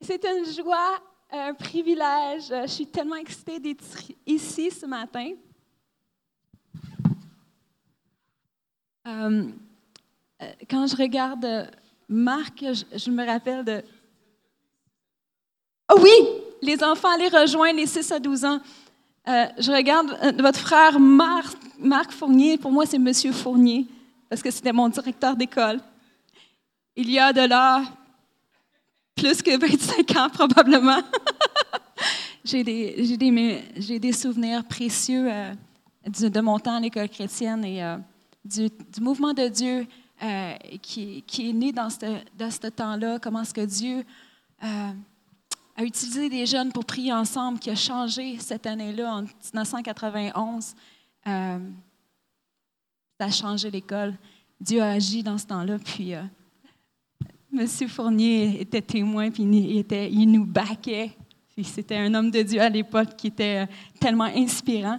C'est une joie, un privilège. Je suis tellement excitée d'être ici ce matin. Euh, euh, quand je regarde Marc, je, me rappelle de... Oh oui, les enfants, allez rejoindre les 6 à 12 ans. Euh, je regarde votre frère Marc, Marc Fournier. Pour moi, c'est Monsieur Fournier, parce que c'était mon directeur d'école. Il y a de là plus que 25 ans probablement. j'ai des, souvenirs précieux euh, de mon temps à l'école chrétienne et euh, du, mouvement de Dieu euh, qui, est né dans ce, dans ce temps-là, comment est-ce que Dieu a utilisé des jeunes pour prier ensemble, qui a changé cette année-là, en 1991. ça a changé l'école. Dieu a agi dans ce temps-là, puis Monsieur Fournier était témoin, puis il, était, il nous baquait. C'était un homme de Dieu à l'époque qui était euh, tellement inspirant.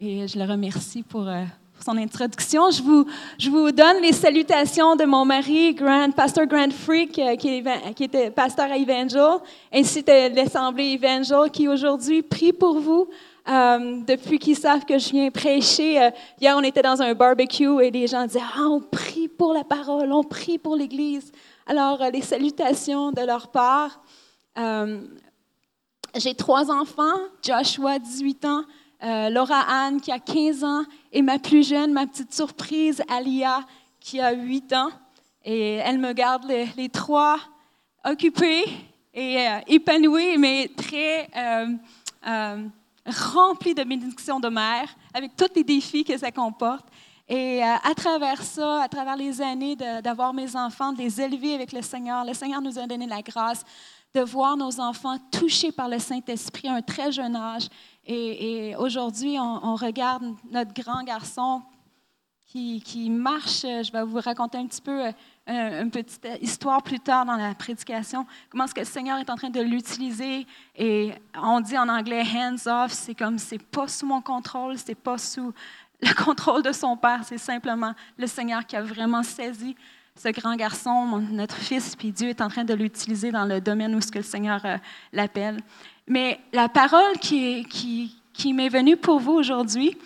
Et je le remercie pour, euh, son introduction. Je vous, donne les salutations de mon mari, Grand, Pasteur Grant Freak, euh, qui, était pasteur à Evangel, ainsi de l'Assemblée Evangel, qui aujourd'hui prie pour vous. depuis qu'ils savent que je viens prêcher, hier on était dans un barbecue et les gens disaient Ah, on prie pour la parole, on prie pour l'Église. Alors, euh, les salutations de leur part. Euh, j'ai trois enfants, Joshua, 18 ans, euh, Laura Anne, qui a 15 ans, et ma plus jeune, ma petite surprise, Alia, qui a 8 ans. Et elle me garde les, trois occupés et épanouis, mais très remplis de bénédictions de mère, avec tous les défis que ça comporte. Et euh, à travers ça, à travers les années d'avoir mes enfants, de les élever avec le Seigneur, le Seigneur nous a donné la grâce de voir nos enfants touchés par le Saint-Esprit à un très jeune âge. Et, aujourd'hui, on, regarde notre grand garçon qui, marche. Je vais vous raconter un petit peu euh, une petite histoire plus tard dans la prédication. Comment est-ce que le Seigneur est en train de l'utiliser? Et on dit en anglais hands off, c'est comme c'est pas sous mon contrôle, c'est pas sous le contrôle de son père, c'est simplement le Seigneur qui a vraiment saisi ce grand garçon, notre fils, puis Dieu est en train de l'utiliser dans le domaine où ce que le Seigneur euh, l'appelle. Mais la parole qui, m'est venue pour vous aujourd'hui,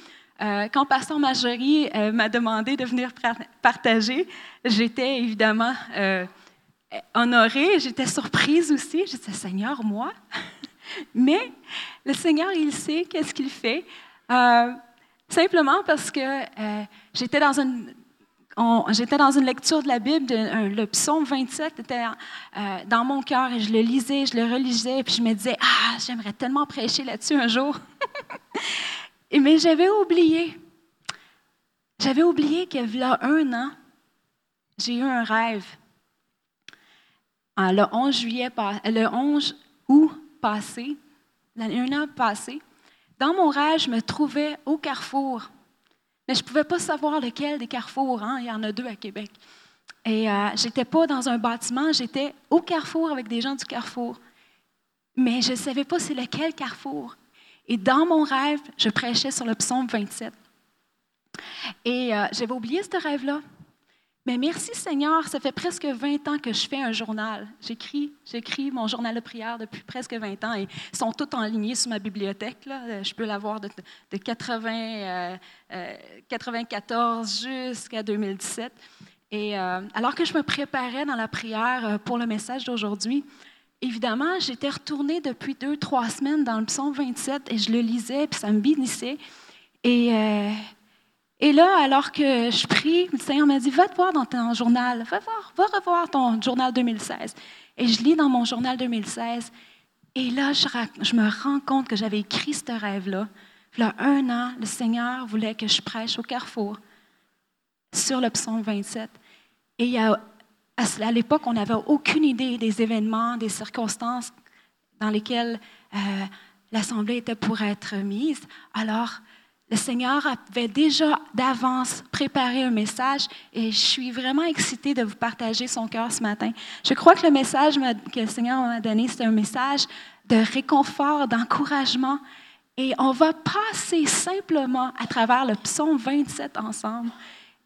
euh, quand Pasteur Marjorie euh, m'a demandé de venir partager, j'étais évidemment honorée, j'étais surprise aussi. Je disais, Seigneur, moi? Mais le Seigneur, il sait qu'est-ce qu'il fait. Simplement parce que euh, j'étais dans une j'étais dans une lecture de la Bible, le psaume 27 était euh, dans mon cœur et je le lisais, je le relisais, puis je me disais, ah, j'aimerais tellement prêcher là-dessus un jour. mais j'avais oublié, j'avais oublié qu'il y a un an, j'ai eu un rêve. le 11 juillet, le 11 août passé, un an passé, dans mon rêve, je me trouvais au carrefour. Mais je ne pouvais pas savoir lequel des carrefours. Hein? Il y en a deux à Québec. Et euh, je n'étais pas dans un bâtiment, j'étais au carrefour avec des gens du carrefour. Mais je ne savais pas c'est lequel carrefour. Et dans mon rêve, je prêchais sur le psaume 27. Et euh, j'avais oublié ce rêve-là. Mais merci Seigneur, ça fait presque 20 ans que je fais un journal. J'écris, j'écris mon journal de prière depuis presque 20 ans et ils sont tous en ligne sur ma bibliothèque. Là. Euh, je peux l'avoir de, de 80, 94 euh, euh, jusqu'à 2017. Et alors que je me préparais dans la prière pour le message d'aujourd'hui, évidemment, j'étais retournée depuis deux, trois semaines dans le psaume 27 et je le lisais, puis ça me bénissait. Et là, alors que je prie, le Seigneur m'a dit, va te voir dans ton journal, va, voir, va revoir ton journal 2016. Et je lis dans mon journal 2016, et là, je, me rends compte que j'avais écrit ce rêve-là. A un an, le Seigneur voulait que je prêche au carrefour sur le psaume 27. Et à l'époque, on n'avait aucune idée des événements, des circonstances dans lesquelles euh, l'Assemblée était pour être mise. Alors, le Seigneur avait déjà d'avance préparé un message et je suis vraiment excitée de vous partager son cœur ce matin. Je crois que le message que le Seigneur m'a donné, c'est un message de réconfort, d'encouragement. Et on va passer simplement à travers le psaume 27 ensemble.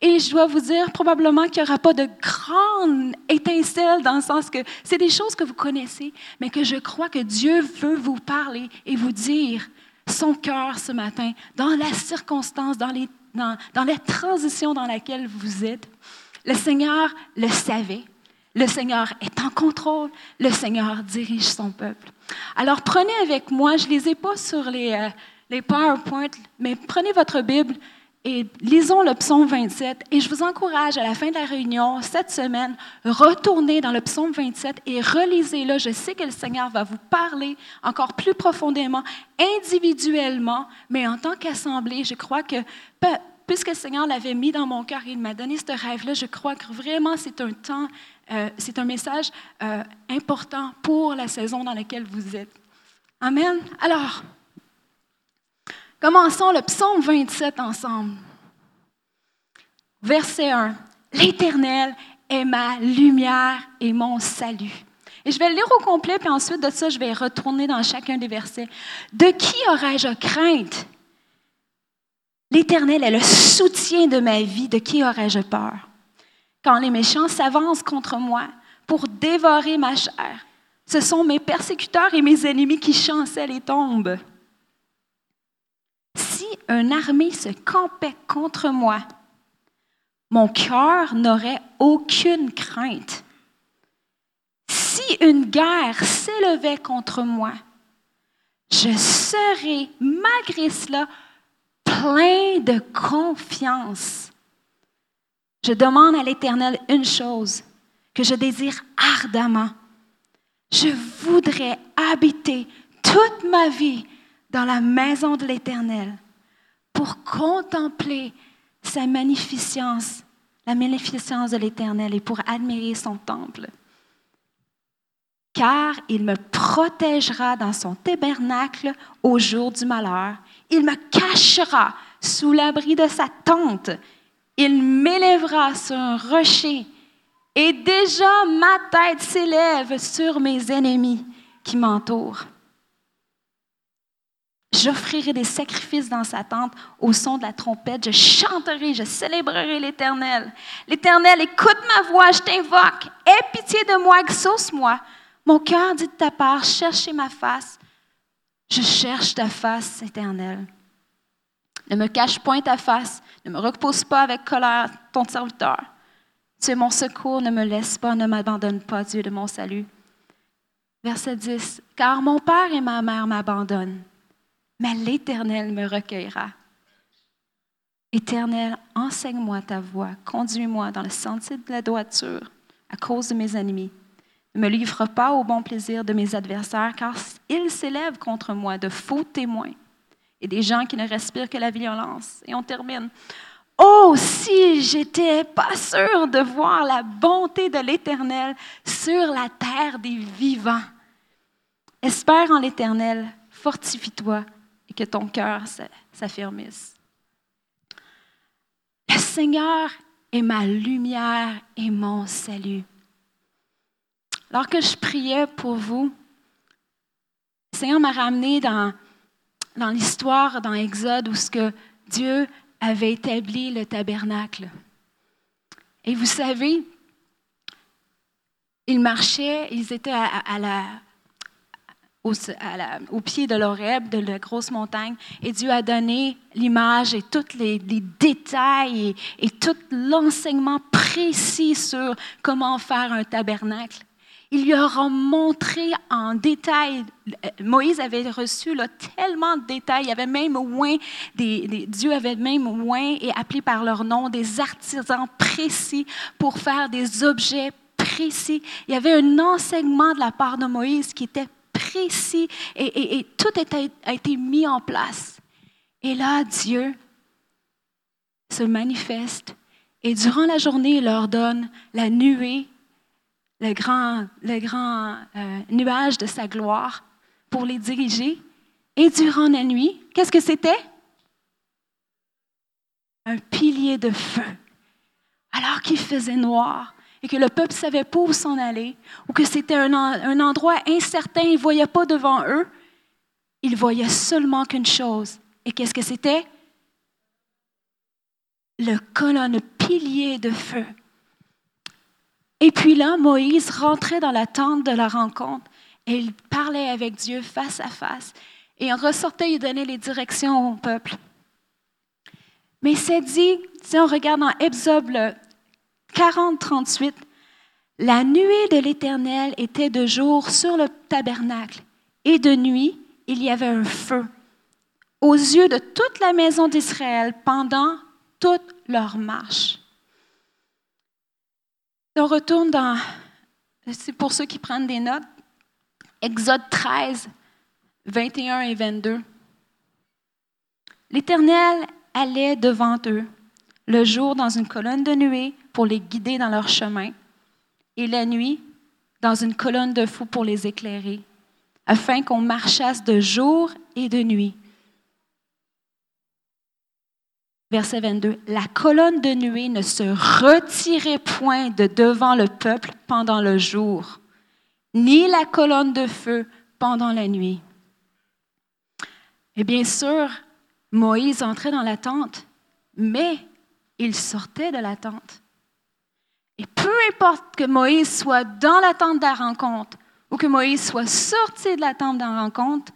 Et je dois vous dire probablement qu'il n'y aura pas de grande étincelle dans le sens que c'est des choses que vous connaissez, mais que je crois que Dieu veut vous parler et vous dire son cœur ce matin, dans la circonstance, dans, les, dans, dans la transition dans laquelle vous êtes. Le Seigneur le savait. Le Seigneur est en contrôle. Le Seigneur dirige son peuple. Alors prenez avec moi, je ne les ai pas sur les, euh, les PowerPoint, mais prenez votre Bible, et lisons le psaume 27. Et je vous encourage à la fin de la réunion, cette semaine, retournez dans le psaume 27 et relisez-le. Je sais que le Seigneur va vous parler encore plus profondément, individuellement, mais en tant qu'assemblée, je crois que puisque le Seigneur l'avait mis dans mon cœur, il m'a donné ce rêve-là, je crois que vraiment c'est un temps, euh, c'est un message euh, important pour la saison dans laquelle vous êtes. Amen. Alors, Commençons le psaume 27 ensemble. Verset 1. L'Éternel est ma lumière et mon salut. Et je vais le lire au complet, puis ensuite de ça, je vais retourner dans chacun des versets. De qui aurais-je crainte? L'Éternel est le soutien de ma vie. De qui aurais-je peur? Quand les méchants s'avancent contre moi pour dévorer ma chair, ce sont mes persécuteurs et mes ennemis qui chancellent et tombent si une armée se campait contre moi, mon cœur n'aurait aucune crainte. Si une guerre s'élevait contre moi, je serais, malgré cela, plein de confiance. Je demande à l'Éternel une chose que je désire ardemment. Je voudrais habiter toute ma vie dans la maison de l'Éternel pour contempler sa magnificence, la magnificence de l'Éternel et pour admirer son temple. Car il me protégera dans son tabernacle au jour du malheur. Il me cachera sous l'abri de sa tente. Il m'élèvera sur un rocher. Et déjà ma tête s'élève sur mes ennemis qui m'entourent. J'offrirai des sacrifices dans sa tente au son de la trompette. Je chanterai, je célébrerai l'Éternel. L'Éternel, écoute ma voix, je t'invoque. Aie pitié de moi, exauce-moi. Mon cœur dit de ta part, cherchez ma face. Je cherche ta face, Éternel. Ne me cache point ta face, ne me repose pas avec colère ton serviteur. Tu es mon secours, ne me laisse pas, ne m'abandonne pas, Dieu de mon salut. Verset 10. Car mon père et ma mère m'abandonnent mais l'Éternel me recueillera. Éternel, enseigne-moi ta voie, conduis-moi dans le sentier de la droiture à cause de mes ennemis. Ne me livre pas au bon plaisir de mes adversaires, car ils s'élèvent contre moi de faux témoins et des gens qui ne respirent que la violence. Et on termine. Oh, si j'étais pas sûre de voir la bonté de l'Éternel sur la terre des vivants. Espère en l'Éternel, fortifie-toi que ton cœur s'affermisse. Le Seigneur est ma lumière et mon salut. Alors que je priais pour vous, le Seigneur m'a ramené dans, dans l'histoire, dans Exode, où ce que Dieu avait établi le tabernacle. Et vous savez, ils marchaient, ils étaient à la, au, pied de l'Oreb, de la grosse montagne, et Dieu a donné l'image et tous les, détails et, tout l'enseignement précis sur comment faire un tabernacle. Il lui aura montré en détail. Moïse avait reçu là, tellement de détails. Il avait même oint, des, Dieu avait même oint et appelé par leur nom des artisans précis pour faire des objets précis. Il y avait un enseignement de la part de Moïse qui était précis et, tout a été mis en place. Et là, Dieu se manifeste et durant la journée, il leur donne la nuée, le grand, euh, nuage de sa gloire pour les diriger. Et durant la nuit, qu'est-ce que c'était? Un pilier de feu. Alors qu'il faisait noir, et que le peuple ne savait pas où s'en aller, ou que c'était un, endroit incertain, ils ne voyaient pas devant eux, ils voyaient seulement qu'une chose. Et qu'est-ce que c'était? Le colonne pilier de feu. Et puis là, Moïse rentrait dans la tente de la rencontre et il parlait avec Dieu face à face. Et en ressortait, il donnait les directions au peuple. Mais c'est dit, si on regarde dans Exode 40, 38, la nuée de l'Éternel était de jour sur le tabernacle, et de nuit, il y avait un feu aux yeux de toute la maison d'Israël pendant toute leur marche. On retourne dans, c'est pour ceux qui prennent des notes, Exode 13, 21 et 22. L'Éternel allait devant eux le jour dans une colonne de nuée pour les guider dans leur chemin, et la nuit dans une colonne de feu pour les éclairer, afin qu'on marchasse de jour et de nuit. Verset 22. La colonne de nuée ne se retirait point de devant le peuple pendant le jour, ni la colonne de feu pendant la nuit. Et bien sûr, Moïse entrait dans la tente, mais il sortait de la tente. Et peu importe que Moïse soit dans la tente de la rencontre ou que Moïse soit sorti de la tente de la rencontre,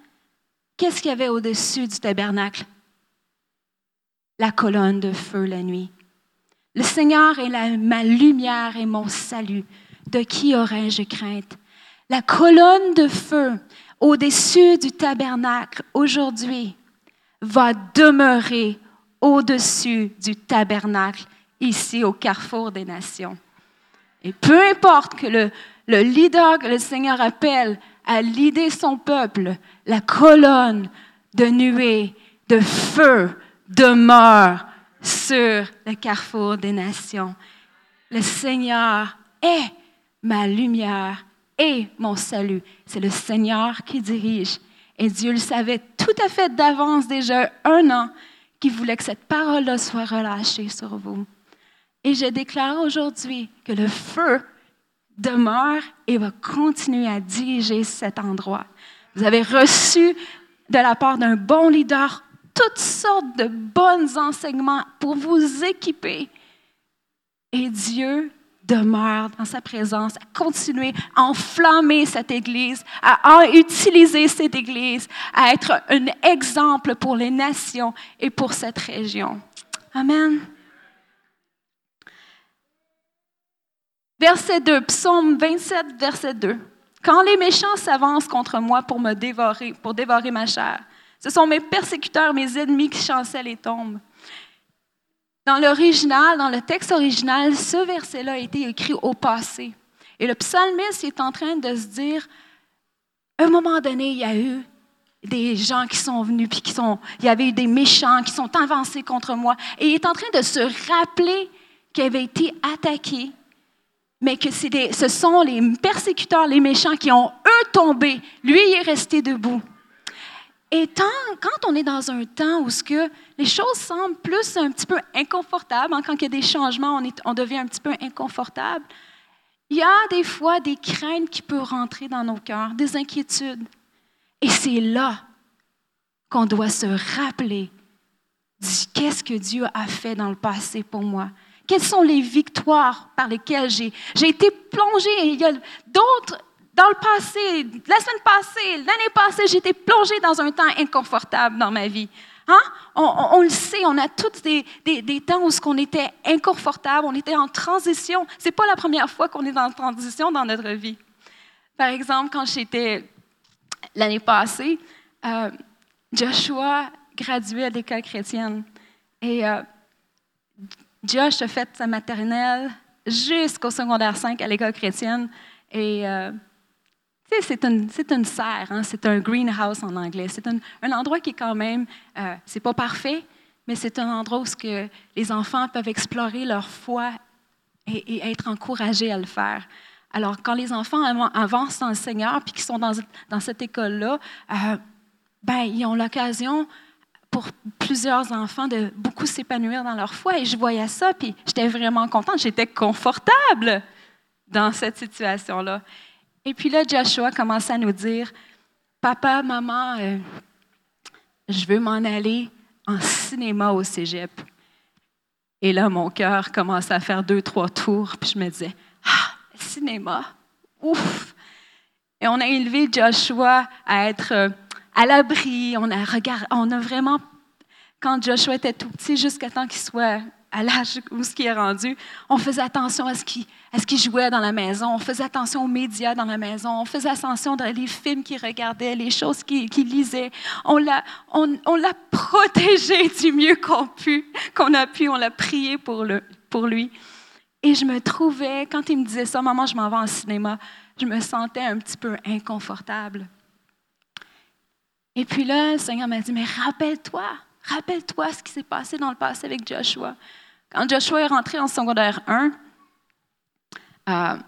qu'est-ce qu'il y avait au-dessus du tabernacle? La colonne de feu la nuit. Le Seigneur est ma lumière et mon salut. De qui aurais-je crainte? La colonne de feu au-dessus du tabernacle aujourd'hui va demeurer au-dessus du tabernacle ici au carrefour des nations. Et peu importe que le, le leader que le Seigneur appelle à l'idée son peuple, la colonne de nuée, de feu demeure sur le carrefour des nations. Le Seigneur est ma lumière et mon salut. C'est le Seigneur qui dirige. Et Dieu le savait tout à fait d'avance déjà un an qu'il voulait que cette parole-là soit relâchée sur vous. Et je déclare aujourd'hui que le feu demeure et va continuer à diriger cet endroit. Vous avez reçu de la part d'un bon leader toutes sortes de bons enseignements pour vous équiper. Et Dieu demeure dans sa présence, à continuer à enflammer cette Église, à utiliser cette Église, à être un exemple pour les nations et pour cette région. Amen. Verset 2, psaume 27, verset 2. Quand les méchants s'avancent contre moi pour me dévorer, pour dévorer ma chair, ce sont mes persécuteurs, mes ennemis qui chancellent et tombent. Dans l'original, dans le texte original, ce verset-là a été écrit au passé. Et le psalmiste est en train de se dire, à un moment donné, il y a eu des gens qui sont venus, puis qui sont, il y avait eu des méchants qui sont avancés contre moi. Et il est en train de se rappeler qu'il avait été attaqué, mais que des, ce sont les persécuteurs, les méchants qui ont, eux, tombé. Lui, il est resté debout. Et quand on est dans un temps où ce que les choses semblent plus un petit peu inconfortables, hein, quand il y a des changements, on, on devient un petit peu inconfortable, il y a des fois des craintes qui peuvent rentrer dans nos cœurs, des inquiétudes. Et c'est là qu'on doit se rappeler qu'est-ce que Dieu a fait dans le passé pour moi. Quelles sont les victoires par lesquelles j'ai, j'ai été plongée. Il y a d'autres dans le passé, la semaine passée, l'année passée, j'étais plongée dans un temps inconfortable dans ma vie. Hein? On, le sait, on a tous des, des, temps où on était inconfortable, on était en transition. Ce n'est pas la première fois qu'on est en transition dans notre vie. Par exemple, quand j'étais l'année passée, euh, Joshua graduait à l'école chrétienne. Et euh, Josh a fait sa maternelle jusqu'au secondaire 5 à l'école chrétienne. Et euh, c'est une, une, serre, hein, c'est un greenhouse en anglais. C'est un, un, endroit qui est quand même, euh, c'est pas parfait, mais c'est un endroit où que les enfants peuvent explorer leur foi et, être encouragés à le faire. Alors, quand les enfants avancent dans le Seigneur puis qu'ils sont dans, dans cette école-là, euh, ben, ils ont l'occasion pour plusieurs enfants de beaucoup s'épanouir dans leur foi. Et je voyais ça, puis j'étais vraiment contente, j'étais confortable dans cette situation-là. Et puis là, Joshua commence à nous dire, Papa, maman, euh, je veux m'en aller en cinéma au cégep. Et là, mon cœur commençait à faire deux, trois tours, puis je me disais, ah, cinéma, ouf! Et on a élevé Joshua à être euh, à l'abri. On a, regard, on a vraiment, quand Joshua était tout petit, jusqu'à temps qu'il soit à l'âge où ce qui est rendu, on faisait attention à ce qu'il jouait dans la maison, on faisait attention aux médias dans la maison, on faisait attention dans les films qu'il regardait, les choses qu'il lisait. On l'a on, protégé du mieux qu'on qu'on a pu, on l'a prié pour, le, pour lui. Et je me trouvais, quand il me disait ça, maman, je m'en vais en cinéma, je me sentais un petit peu inconfortable. Et puis là, le Seigneur m'a dit, mais rappelle-toi, rappelle-toi ce qui s'est passé dans le passé avec Joshua. Quand Joshua est rentré en secondaire 1, euh,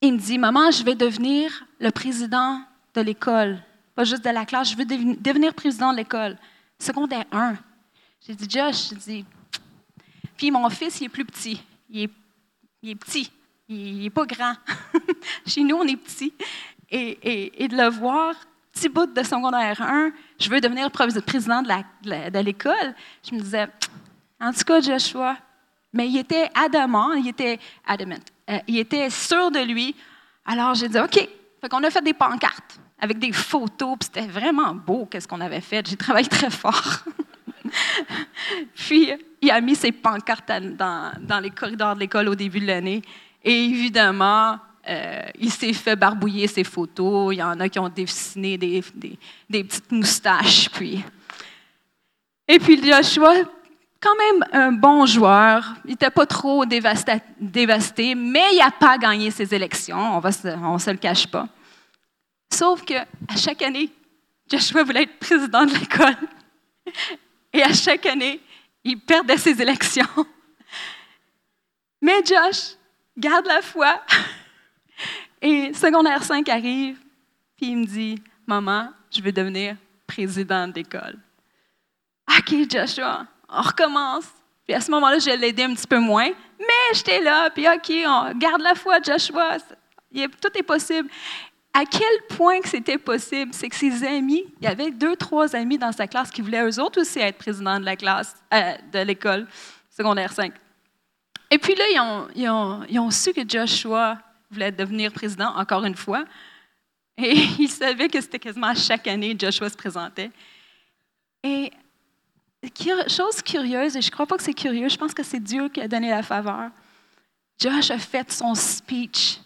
il me dit, maman, je vais devenir le président de l'école, pas juste de la classe, je veux devenir président de l'école. Secondaire 1. J'ai dit, Josh, j'ai dit, puis mon fils, il est plus petit. Il est, petit. Il n'est pas grand. Chez nous, on est petit. Et, de le voir, petit bout de secondaire 1, je veux devenir président de l'école. Je me disais, en tout cas, Joshua, mais il était adamant, il était adamant, euh, il était sûr de lui. Alors j'ai dit, OK. Fait qu'on a fait des pancartes avec des photos, puis c'était vraiment beau qu'est-ce qu'on avait fait. J'ai travaillé très fort. puis il a mis ses pancartes dans, dans les corridors de l'école au début de l'année. Et évidemment, euh, il s'est fait barbouiller ses photos. Il y en a qui ont dessiné des, des, petites moustaches. Puis. Et puis Joshua, quand même un bon joueur. Il n'était pas trop dévasté, mais il n'a pas gagné ses élections. On ne se le cache pas. Sauf que à chaque année, Joshua voulait être président de l'école. Et à chaque année, il perdait ses élections. Mais Josh garde la foi. Et secondaire 5 arrive, puis il me dit Maman, je veux devenir président d'école. OK, Joshua, on recommence. Puis à ce moment-là, je l'ai aidé un petit peu moins, mais j'étais là, puis OK, on garde la foi, Joshua, tout est possible. À quel point que c'était possible, c'est que ses amis, il y avait deux, trois amis dans sa classe qui voulaient eux autres aussi être présidents de la classe, euh, de l'école secondaire 5. Et puis là, ils ont, ils, ont, ils ont, su que Joshua voulait devenir président encore une fois. Et ils savaient que c'était quasiment chaque année Joshua se présentait. Et chose curieuse, et je ne crois pas que c'est curieux, je pense que c'est Dieu qui a donné la faveur. Josh a fait son speech.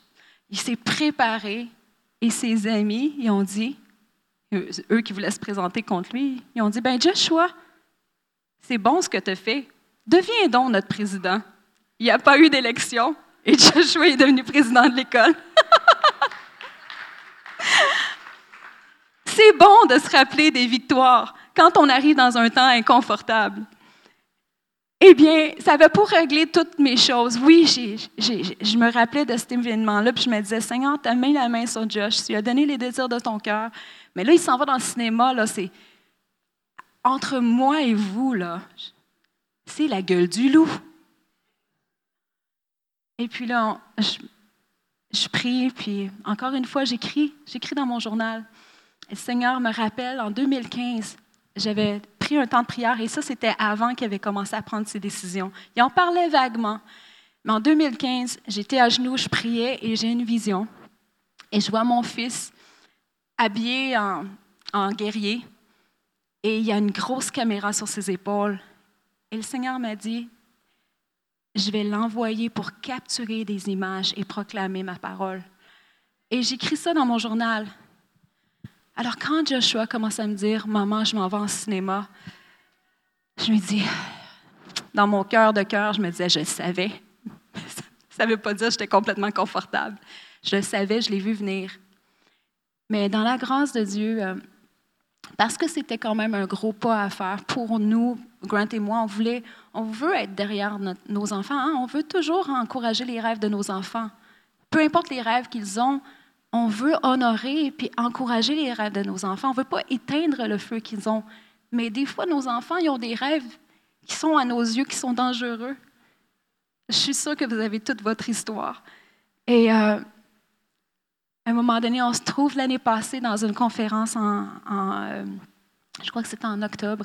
Il s'est préparé et ses amis, ils ont dit, eux qui voulaient se présenter contre lui, ils ont dit, ben Joshua, c'est bon ce que tu as fait. Deviens donc notre président. Il n'y a pas eu d'élection et Joshua est devenu président de l'école. c'est bon de se rappeler des victoires quand on arrive dans un temps inconfortable. Eh bien, ça avait pour régler toutes mes choses. Oui, je me rappelais de cet événement-là, puis je me disais, Seigneur, tu as mis la main sur Josh, tu as donné les désirs de ton cœur. Mais là, il s'en va dans le cinéma, là, c'est entre moi et vous, là, c'est la gueule du loup. Et puis là, je, prie, puis encore une fois, j'écris, j'écris dans mon journal. Le Seigneur me rappelle en 2015, j'avais pris un temps de prière et ça, c'était avant qu'il avait commencé à prendre ses décisions. Il en parlait vaguement. Mais en 2015, j'étais à genoux, je priais et j'ai une vision. Et je vois mon fils habillé en, en guerrier et il y a une grosse caméra sur ses épaules. Et le Seigneur m'a dit, je vais l'envoyer pour capturer des images et proclamer ma parole. Et j'écris ça dans mon journal. Alors quand Joshua commence à me dire, Maman, je m'en vais en cinéma, je me dis, dans mon cœur de cœur, je me disais, je le savais. Ça ne veut pas dire que j'étais complètement confortable. Je le savais, je l'ai vu venir. Mais dans la grâce de Dieu, euh, parce que c'était quand même un gros pas à faire pour nous, Grant et moi, on voulait, on veut être derrière nos enfants. Hein. On veut toujours encourager les rêves de nos enfants. Peu importe les rêves qu'ils ont, on veut honorer et puis encourager les rêves de nos enfants. On ne veut pas éteindre le feu qu'ils ont. Mais des fois, nos enfants, ils ont des rêves qui sont à nos yeux, qui sont dangereux. Je suis sûre que vous avez toute votre histoire. Et euh, à un moment donné, on se trouve l'année passée dans une conférence en, euh, je crois que c'était en octobre,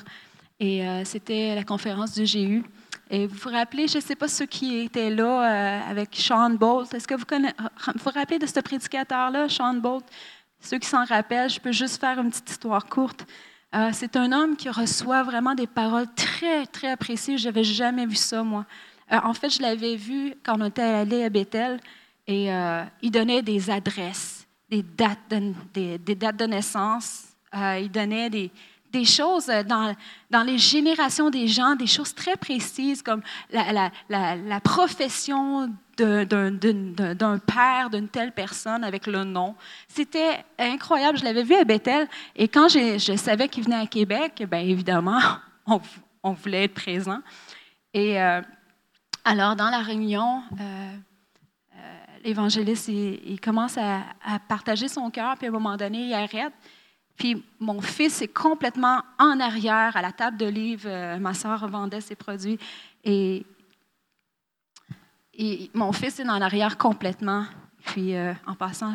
Et euh, c'était la conférence du GU. Et vous vous rappelez, je ne sais pas ceux qui étaient là euh, avec Sean Bolt, est-ce que vous vous vous rappelez de ce prédicateur-là, Sean Bolt? Ceux qui s'en rappellent, je peux juste faire une petite histoire courte. C'est un homme qui reçoit vraiment des paroles très, très précises. Je n'avais jamais vu ça, moi. en fait, je l'avais vu quand on était allé à Bethel et il donnait des adresses, des dates de, des, dates de naissance. il donnait des, choses dans, dans, les générations des gens, des choses très précises comme la, profession d'un père d'une telle personne avec le nom. C'était incroyable. Je l'avais vu à Bethel et quand je savais qu'il venait à Québec, bien évidemment, on, voulait être présent. Et euh, alors, dans la réunion, euh, euh, l'évangéliste, il, commence à, partager son cœur, puis à un moment donné, il arrête. Puis mon fils est complètement en arrière à la table de. Euh, ma soeur vendait ses produits. Et, mon fils est en arrière complètement. Puis euh, en passant,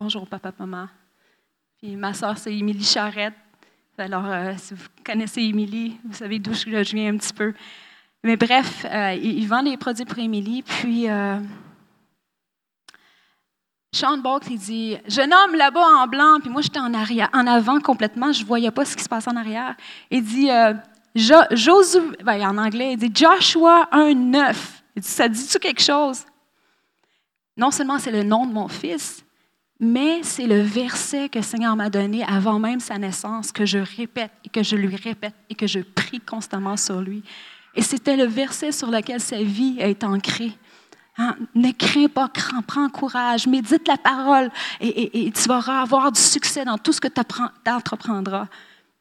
bonjour papa, maman. Puis ma soeur, c'est Émilie Charrette. Alors, euh, si vous connaissez Émilie, vous savez d'où je viens un petit peu. Mais bref, il, vend des produits pour Émilie. Puis Sean Box, il dit Jeune homme là-bas en blanc, puis moi j'étais en, arrière, en avant complètement, je ne voyais pas ce qui se passait en arrière. Il dit euh, ben, en anglais, il dit Joshua 1,9. Il dit Ça dit-tu quelque chose Non seulement c'est le nom de mon fils, mais c'est le verset que le Seigneur m'a donné avant même sa naissance, que je répète et que je lui répète et que je prie constamment sur lui. Et c'était le verset sur lequel sa vie est ancrée. Hein, ne crains pas, prends courage, médite la parole et, tu vas avoir du succès dans tout ce que tu entreprendras.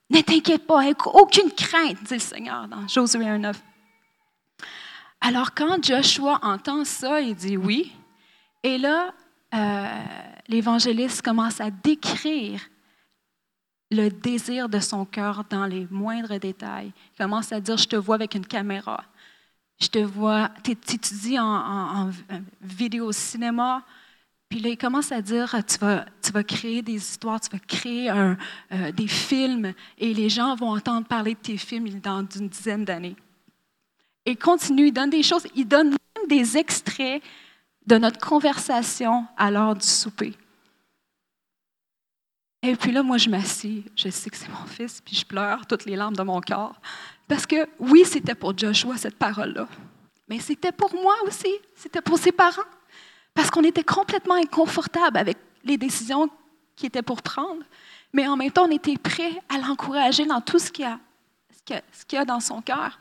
Ne t'inquiète pas, aucune crainte, dit le Seigneur dans Josué 1.9. Alors quand Joshua entend ça, il dit oui. Et là, euh, l'évangéliste commence à décrire le désir de son cœur dans les moindres détails. Il commence à dire, je te vois avec une caméra. Je te vois, tu étudies en, en, vidéo cinéma, puis là, il commence à dire, tu vas, tu vas créer des histoires, tu vas créer euh, des films, et les gens vont entendre parler de tes films dans une dizaine d'années. Et continue, il donne des choses, il donne même des extraits de notre conversation à l'heure du souper. Et puis là, moi, je m'assieds, je sais que c'est mon fils, puis je pleure toutes les larmes de mon corps. Parce que oui, c'était pour Joshua, cette parole-là. Mais c'était pour moi aussi, c'était pour ses parents. Parce qu'on était complètement inconfortable avec les décisions qu'il était pour prendre. Mais en même temps, on était prêt à l'encourager dans tout ce qu'il a, ce a dans son cœur.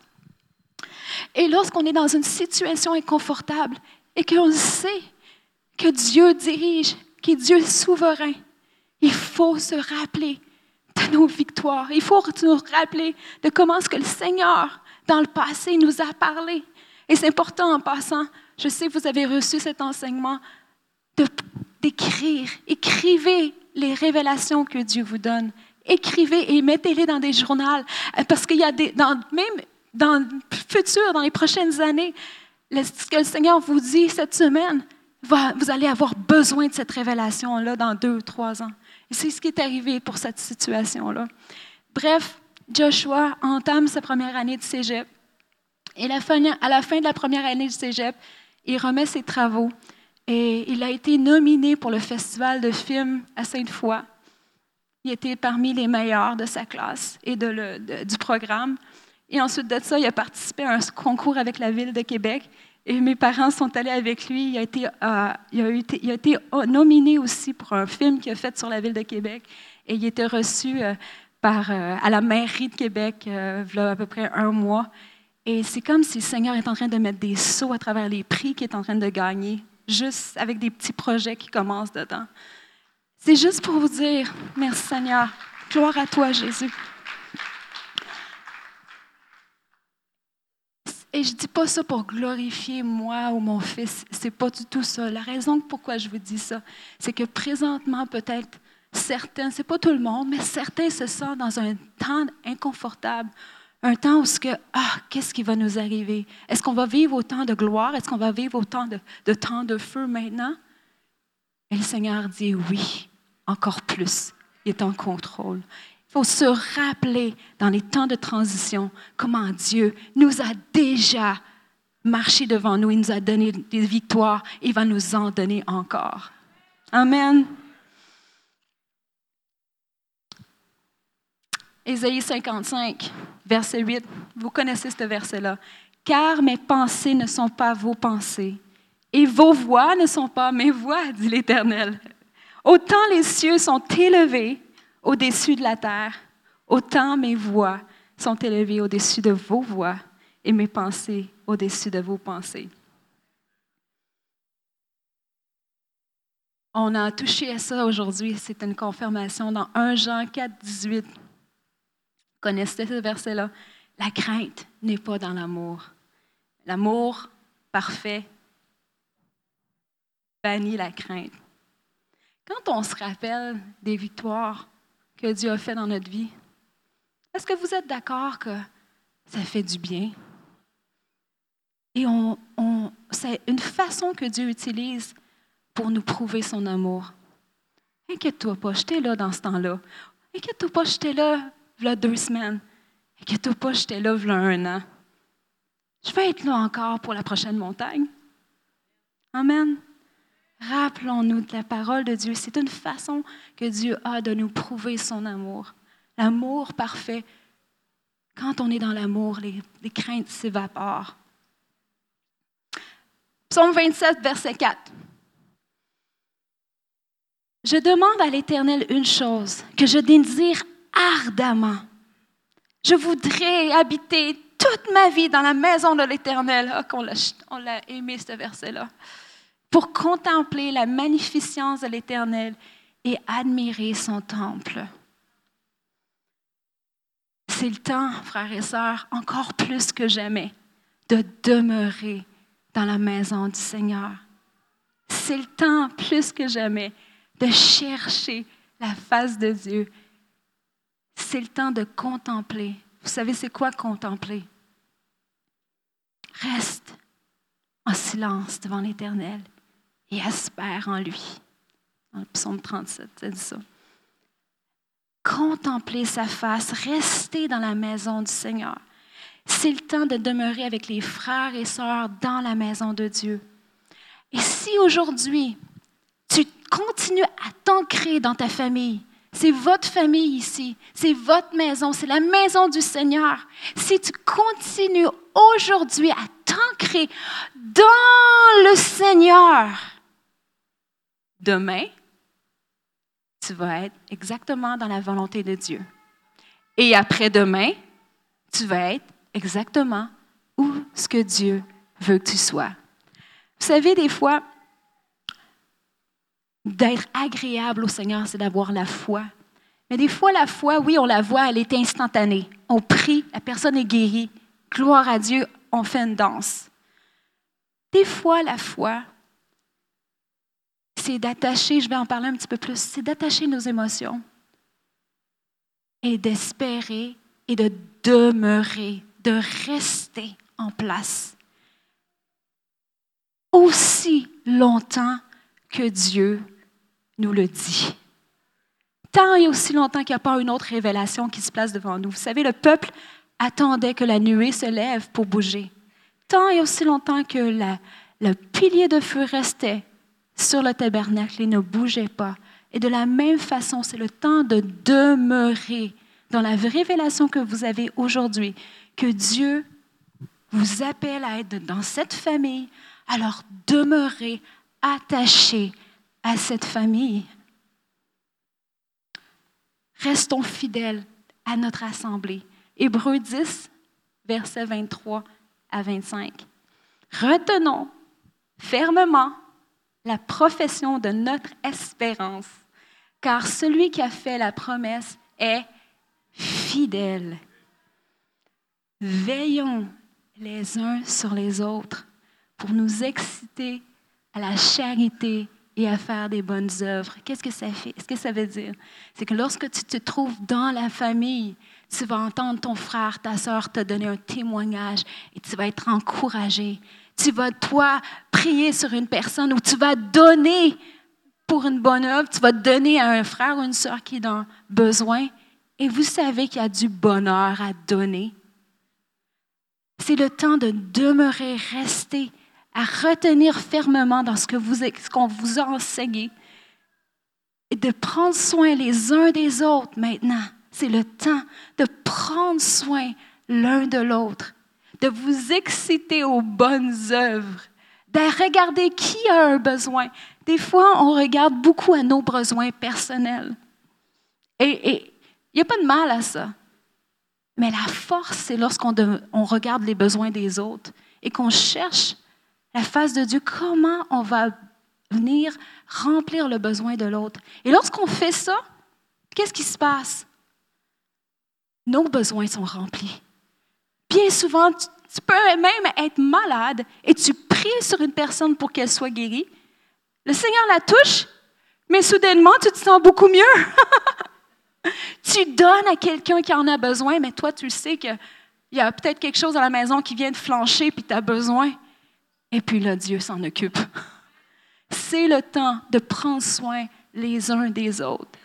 Et lorsqu'on est dans une situation inconfortable et qu'on sait que Dieu dirige, que Dieu est souverain, il faut se rappeler de nos victoires. Il faut nous rappeler de comment ce que le Seigneur, dans le passé, nous a parlé. Et c'est important en passant, je sais que vous avez reçu cet enseignement, d'écrire. Écrivez les révélations que Dieu vous donne. Écrivez et mettez-les dans des journaux. Parce qu'il y a des, dans, même dans le futur, dans les prochaines années, ce que le Seigneur vous dit cette semaine, vous allez avoir besoin de cette révélation-là dans deux trois ans. C'est ce qui est arrivé pour cette situation-là. Bref, Joshua entame sa première année de cégep. Et à la fin de la première année de cégep, il remet ses travaux. Et il a été nominé pour le festival de films à Sainte-Foy. Il était parmi les meilleurs de sa classe et de du programme. Et ensuite de ça, il a participé à un concours avec la ville de Québec. Et mes parents sont allés avec lui. Il a été, euh, il a été, été nominé aussi pour un film qu'il a fait sur la ville de Québec. Et il était reçu euh, euh, à la mairie de Québec il y a à peu près un mois. Et c'est comme si le Seigneur est en train de mettre des sauts à travers les prix qu'il est en train de gagner, juste avec des petits projets qui commencent dedans. C'est juste pour vous dire, merci Seigneur. Gloire à toi, Jésus. Et je ne dis pas ça pour glorifier moi ou mon fils. C'est pas du tout ça. La raison pourquoi je vous dis ça, c'est que présentement, peut-être, certains, c'est pas tout le monde, mais certains se sentent dans un temps inconfortable. Un temps où ce que, ah, qu'est-ce qui va nous arriver? Est-ce qu'on va vivre autant de gloire? Est-ce qu'on va vivre autant de, de temps de feu maintenant? Et le Seigneur dit oui, encore plus. Il est en contrôle. Faut se rappeler dans les temps de transition comment Dieu nous a déjà marché devant nous, il nous a donné des victoires, il va nous en donner encore. Amen. Ésaïe 55, verset 8. Vous connaissez ce verset-là. Car mes pensées ne sont pas vos pensées, et vos voix ne sont pas mes voix, dit l'Éternel. Autant les cieux sont élevés au-dessus de la terre, autant mes voix sont élevées au-dessus de vos voix et mes pensées au-dessus de vos pensées. On a touché à ça aujourd'hui, c'est une confirmation dans 1 Jean 4, 18. Vous connaissez ce verset-là? La crainte n'est pas dans l'amour. L'amour parfait bannit la crainte. Quand on se rappelle des victoires que Dieu a fait dans notre vie, est-ce que vous êtes d'accord que ça fait du bien? Et on, c'est une façon que Dieu utilise pour nous prouver son amour. Inquiète-toi pas, j'étais là dans ce temps-là. Inquiète-toi pas, j'étais là, il deux semaines. Inquiète-toi pas, j'étais là, il un an. Je vais être là encore pour la prochaine montagne. Amen. Rappelons-nous de la parole de Dieu. C'est une façon que Dieu a de nous prouver son amour. L'amour parfait. Quand on est dans l'amour, les, craintes s'évaporent. Psaume 27, verset 4. Je demande à l'Éternel une chose que je désire ardemment. Je voudrais habiter toute ma vie dans la maison de l'Éternel. Ah, on l'a aimé, ce verset-là pour contempler la magnificence de l'Éternel et admirer son temple. C'est le temps, frères et sœurs, encore plus que jamais, de demeurer dans la maison du Seigneur. C'est le temps, plus que jamais, de chercher la face de Dieu. C'est le temps de contempler. Vous savez, c'est quoi contempler? Reste en silence devant l'Éternel et espère en lui. Dans le psaume 37, ça ça. Contempler sa face, rester dans la maison du Seigneur. C'est le temps de demeurer avec les frères et sœurs dans la maison de Dieu. Et si aujourd'hui, tu continues à t'ancrer dans ta famille, c'est votre famille ici, c'est votre maison, c'est la maison du Seigneur. Si tu continues aujourd'hui à t'ancrer dans le Seigneur, demain, tu vas être exactement dans la volonté de Dieu. Et après-demain, tu vas être exactement où ce que Dieu veut que tu sois. Vous savez, des fois, d'être agréable au Seigneur, c'est d'avoir la foi. Mais des fois, la foi, oui, on la voit, elle est instantanée. On prie, la personne est guérie. Gloire à Dieu, on fait une danse. Des fois, la foi, c'est d'attacher, je vais en parler un petit peu plus, c'est d'attacher nos émotions et d'espérer et de demeurer, de rester en place aussi longtemps que Dieu nous le dit. Tant et aussi longtemps qu'il n'y a pas une autre révélation qui se place devant nous. Vous savez, le peuple attendait que la nuée se lève pour bouger. Tant et aussi longtemps que le pilier de feu restait, sur le tabernacle et ne bougeait pas. Et de la même façon, c'est le temps de demeurer dans la révélation que vous avez aujourd'hui, que Dieu vous appelle à être dans cette famille, alors demeurez attachés à cette famille. Restons fidèles à notre assemblée. Hébreux 10, versets 23 à 25. Retenons fermement la profession de notre espérance, car celui qui a fait la promesse est fidèle. Veillons les uns sur les autres pour nous exciter à la charité et à faire des bonnes œuvres. Qu'est-ce que ça fait? Ce que ça veut dire, c'est que lorsque tu te trouves dans la famille, tu vas entendre ton frère, ta soeur te donner un témoignage et tu vas être encouragé. Tu vas, toi, prier sur une personne ou tu vas donner pour une bonne œuvre, tu vas donner à un frère ou une soeur qui est dans besoin et vous savez qu'il y a du bonheur à donner. C'est le temps de demeurer, rester, à retenir fermement dans ce qu'on vous a enseigné et de prendre soin les uns des autres maintenant. C'est le temps de prendre soin l'un de l'autre, de vous exciter aux bonnes œuvres, de regarder qui a un besoin. Des fois, on regarde beaucoup à nos besoins personnels. Et il n'y a pas de mal à ça. Mais la force, c'est lorsqu'on on regarde les besoins des autres et qu'on cherche la face de Dieu, comment on va venir remplir le besoin de l'autre. Et lorsqu'on fait ça, qu'est-ce qui se passe? Nos besoins sont remplis. Bien souvent, tu, peux même être malade et tu pries sur une personne pour qu'elle soit guérie. Le Seigneur la touche, mais soudainement, tu te sens beaucoup mieux. tu donnes à quelqu'un qui en a besoin, mais toi, tu sais qu'il y a peut-être quelque chose dans la maison qui vient de flancher, puis tu as besoin. Et puis là, Dieu s'en occupe. C'est le temps de prendre soin les uns des autres.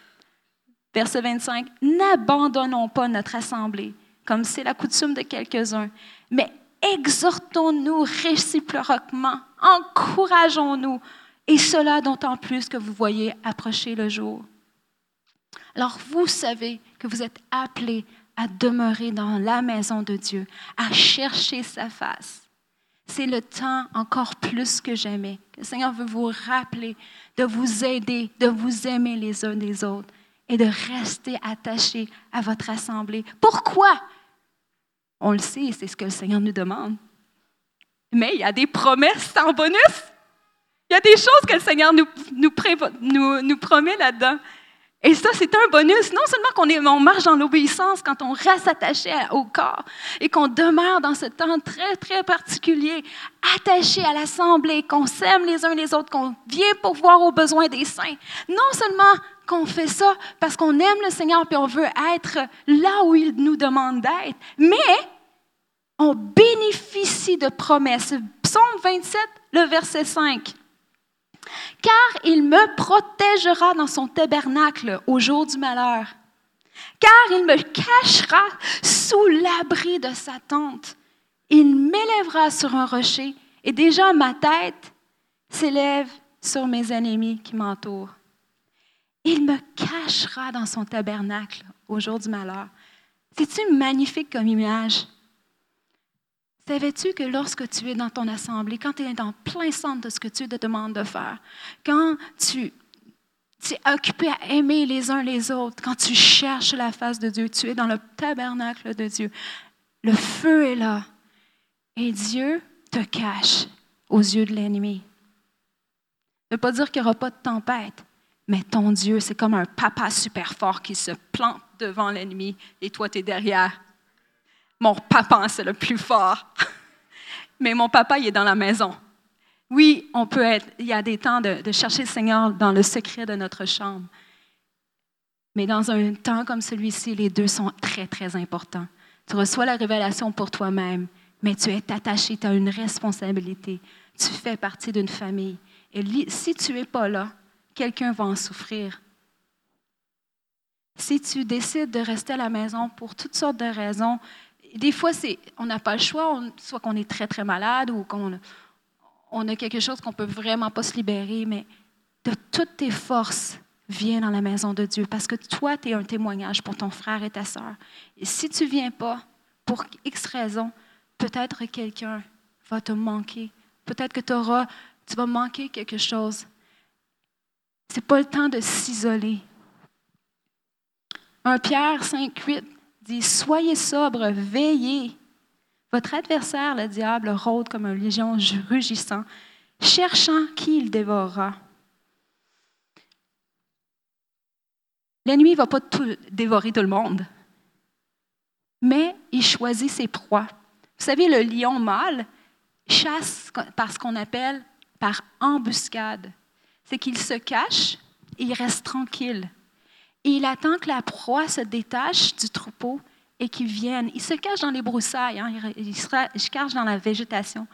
Verset 25, N'abandonnons pas notre assemblée, comme c'est la coutume de quelques-uns, mais exhortons-nous réciproquement, encourageons-nous, et cela d'autant plus que vous voyez approcher le jour. Alors vous savez que vous êtes appelés à demeurer dans la maison de Dieu, à chercher sa face. C'est le temps encore plus que jamais. Le Seigneur veut vous rappeler de vous aider, de vous aimer les uns des autres et de rester attachés à votre assemblée. Pourquoi? On le sait, c'est ce que le Seigneur nous demande. Mais il y a des promesses en bonus. Il y a des choses que le Seigneur nous, nous, nous promet là-dedans. Et ça, c'est un bonus. Non seulement qu'on on marche dans l'obéissance quand on reste attaché au corps et qu'on demeure dans ce temps très, très particulier, attaché à l'assemblée, qu'on s'aime les uns les autres, qu'on vient pour voir aux besoins des saints. Non seulement qu'on fait ça parce qu'on aime le Seigneur et on veut être là où il nous demande d'être, mais on bénéficie de promesses. Psaume 27, le verset 5 car il me protégera dans son tabernacle au jour du malheur, car il me cachera sous l'abri de sa tente. Il m'élèvera sur un rocher, et déjà ma tête s'élève sur mes ennemis qui m'entourent. Il me cachera dans son tabernacle au jour du malheur. C'est-tu magnifique comme image? Savais-tu que lorsque tu es dans ton assemblée, quand tu es dans plein centre de ce que Dieu te demande de faire, quand tu, tu es occupé à aimer les uns les autres, quand tu cherches la face de Dieu, tu es dans le tabernacle de Dieu, le feu est là et Dieu te cache aux yeux de l'ennemi. Ne pas dire qu'il n'y aura pas de tempête, mais ton Dieu, c'est comme un papa super fort qui se plante devant l'ennemi et toi, tu es derrière mon papa, c'est le plus fort. Mais mon papa, il est dans la maison. Oui, on peut être, il y a des temps de, de chercher le Seigneur dans le secret de notre chambre. Mais dans un temps comme celui-ci, les deux sont très, très importants. Tu reçois la révélation pour toi-même, mais tu es attaché, tu as une responsabilité. Tu fais partie d'une famille. Et si tu n'es pas là, quelqu'un va en souffrir. Si tu décides de rester à la maison pour toutes sortes de raisons, des fois, on n'a pas le choix, soit qu'on est très, très malade ou qu'on on a quelque chose qu'on ne peut vraiment pas se libérer, mais de toutes tes forces, viens dans la maison de Dieu parce que toi, tu es un témoignage pour ton frère et ta sœur. Et si tu ne viens pas, pour X raison, peut-être quelqu'un va te manquer. Peut-être que auras, tu vas manquer quelque chose. N'est pas le temps de s'isoler. 1 Pierre 5, 8 dit Soyez sobre, veillez. Votre adversaire, le diable, rôde comme un légion rugissant, cherchant qui il dévorera. L'ennemi ne va pas tout, dévorer tout le monde, mais il choisit ses proies. Vous savez, le lion mâle chasse par ce qu'on appelle par embuscade. C'est qu'il se cache et il reste tranquille. Et il attend que la proie se détache du troupeau et qu'il vienne. Il se cache dans les broussailles, hein, il, se cache dans la végétation.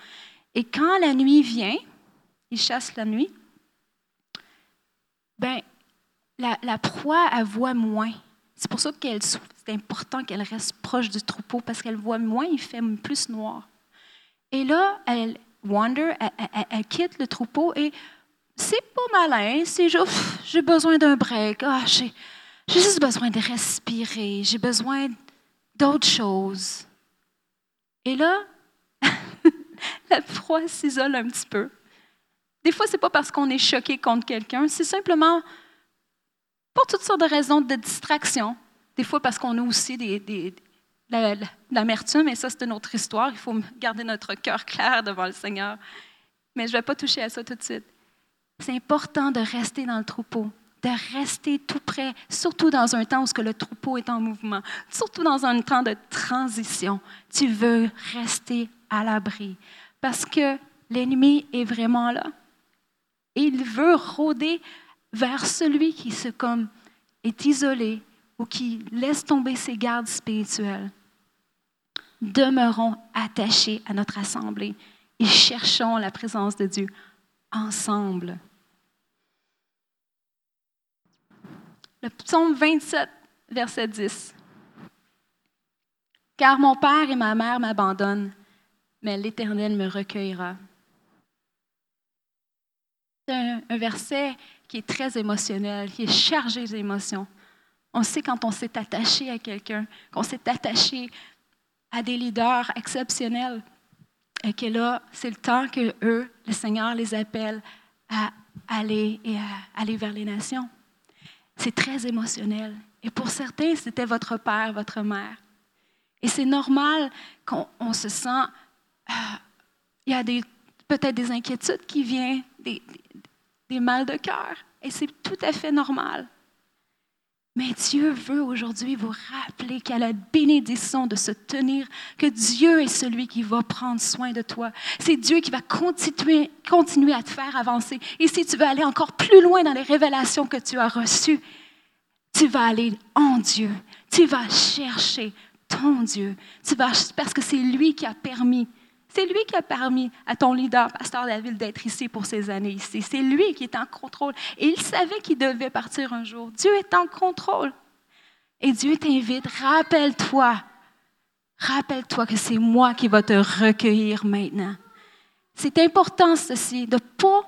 Et quand la nuit vient, il chasse la nuit, ben, la, proie, elle voit moins. C'est pour ça que c'est important qu'elle reste proche du troupeau parce qu'elle voit moins, il fait plus noir. Et là, elle wander, elle, quitte le troupeau et c'est pas malin, c'est juste, j'ai besoin d'un break, ah, j'ai juste besoin de respirer, j'ai besoin d'autres choses. Et là, la proie s'isole un petit peu. Des fois, ce n'est pas parce qu'on est choqué contre quelqu'un, c'est simplement pour toutes sortes de raisons de distraction. Des fois, parce qu'on a aussi des, l'amertume, et ça, c'est une autre histoire. Il faut garder notre cœur clair devant le Seigneur. Mais je ne vais pas toucher à ça tout de suite. C'est important de rester dans le troupeau, de rester tout près, surtout dans un temps où le troupeau est en mouvement, surtout dans un temps de transition. Tu veux rester à l'abri parce que l'ennemi est vraiment là. Il veut rôder vers celui qui se comme est isolé ou qui laisse tomber ses gardes spirituels. Demeurons attachés à notre assemblée et cherchons la présence de Dieu ensemble. Le psaume 27, verset 10. Car mon père et ma mère m'abandonnent, mais l'Éternel me recueillera. C'est un, verset qui est très émotionnel, qui est chargé d'émotions. On sait quand on s'est attaché à quelqu'un, qu'on s'est attaché à des leaders exceptionnels, que là, c'est le temps que eux, le Seigneur les appelle à aller et à aller vers les nations. C'est très émotionnel. Et pour certains, c'était votre père, votre mère. Et c'est normal qu'on se sent. Euh, il y a peut-être des inquiétudes qui viennent, des mal de cœur. Et c'est tout à fait normal. Mais Dieu veut aujourd'hui vous rappeler a la bénédiction de se tenir, que Dieu est celui qui va prendre soin de toi. C'est Dieu qui va continuer, continuer à te faire avancer. Et si tu veux aller encore plus loin dans les révélations que tu as reçues, tu vas aller en Dieu. Tu vas chercher ton Dieu. Tu vas, parce que c'est lui qui a permis c'est lui qui a permis à ton leader, Pasteur David, d'être ici pour ces années ici. C'est lui qui est en contrôle. Et il savait qu'il devait partir un jour. Dieu est en contrôle. Et Dieu t'invite, rappelle-toi, rappelle-toi que c'est moi qui va te recueillir maintenant. C'est important ceci, de pas,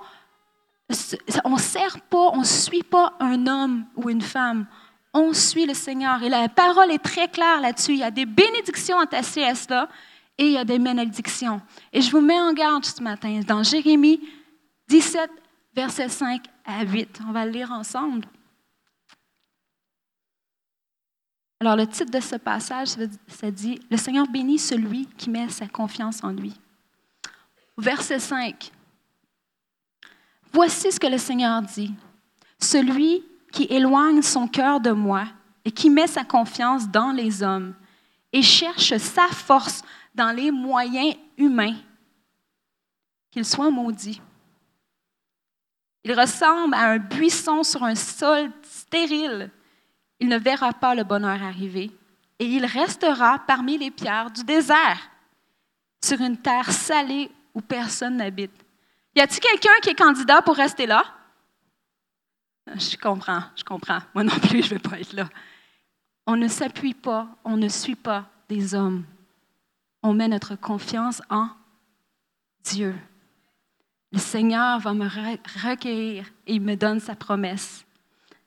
on ne sert pas, on ne suit pas un homme ou une femme. On suit le Seigneur. Et la parole est très claire là-dessus. Il y a des bénédictions attachées à cela et il y a des malédictions. Et je vous mets en garde ce matin dans Jérémie 17, versets 5 à 8. On va le lire ensemble. Alors, le titre de ce passage, ça dit Le Seigneur bénit celui qui met sa confiance en lui. Verset 5. Voici ce que le Seigneur dit Celui qui éloigne son cœur de moi et qui met sa confiance dans les hommes et cherche sa force dans les moyens humains, qu'il soit maudit. Il ressemble à un buisson sur un sol stérile. Il ne verra pas le bonheur arriver et il restera parmi les pierres du désert, sur une terre salée où personne n'habite. Y a-t-il quelqu'un qui est candidat pour rester là? Je comprends, je comprends. Moi non plus, je ne vais pas être là. On ne s'appuie pas, on ne suit pas des hommes on met notre confiance en Dieu. Le Seigneur va me recueillir et il me donne sa promesse.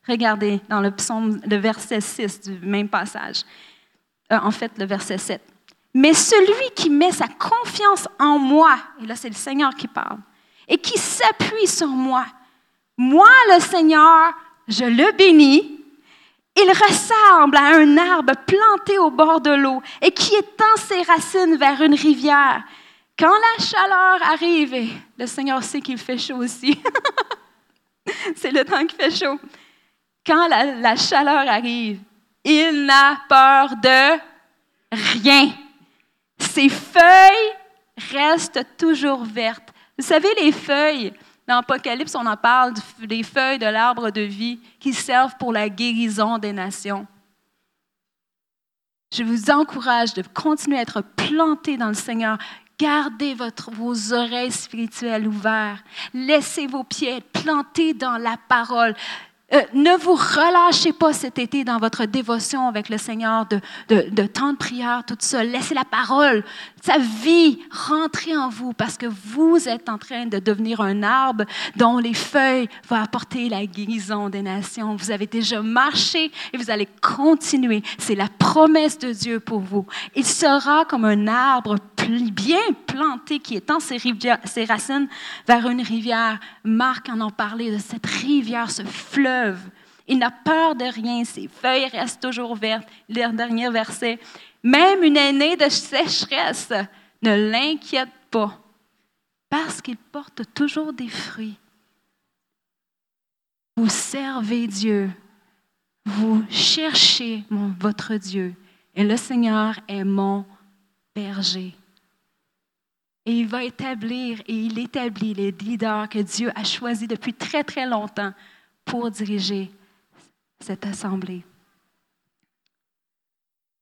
Regardez dans le psaume, le verset 6 du même passage. Euh, en fait, le verset 7. Mais celui qui met sa confiance en moi, et là c'est le Seigneur qui parle, et qui s'appuie sur moi, moi le Seigneur, je le bénis il ressemble à un arbre planté au bord de l'eau et qui étend ses racines vers une rivière. Quand la chaleur arrive, le Seigneur sait qu'il fait chaud aussi. C'est le temps qui fait chaud. Quand la, la chaleur arrive, il n'a peur de rien. Ses feuilles restent toujours vertes. Vous savez, les feuilles, dans l'Apocalypse, on en parle des feuilles de l'arbre de vie qui servent pour la guérison des nations. Je vous encourage de continuer à être planté dans le Seigneur. Gardez votre, vos oreilles spirituelles ouvertes. Laissez vos pieds être plantés dans la parole. Euh, ne vous relâchez pas cet été dans votre dévotion avec le Seigneur, de, de, de temps de prière, tout ça. Laissez la parole, sa vie rentrer en vous parce que vous êtes en train de devenir un arbre dont les feuilles vont apporter la guérison des nations. Vous avez déjà marché et vous allez continuer. C'est la promesse de Dieu pour vous. Il sera comme un arbre bien planté qui étend ses, ses racines vers une rivière. Marc en a parlé de cette rivière, ce fleuve. Il n'a peur de rien, ses feuilles restent toujours vertes. Le dernier verset. Même une année de sécheresse ne l'inquiète pas, parce qu'il porte toujours des fruits. Vous servez Dieu, vous cherchez votre Dieu, et le Seigneur est mon berger. Et il va établir, et il établit les leaders que Dieu a choisis depuis très, très longtemps pour diriger cette assemblée.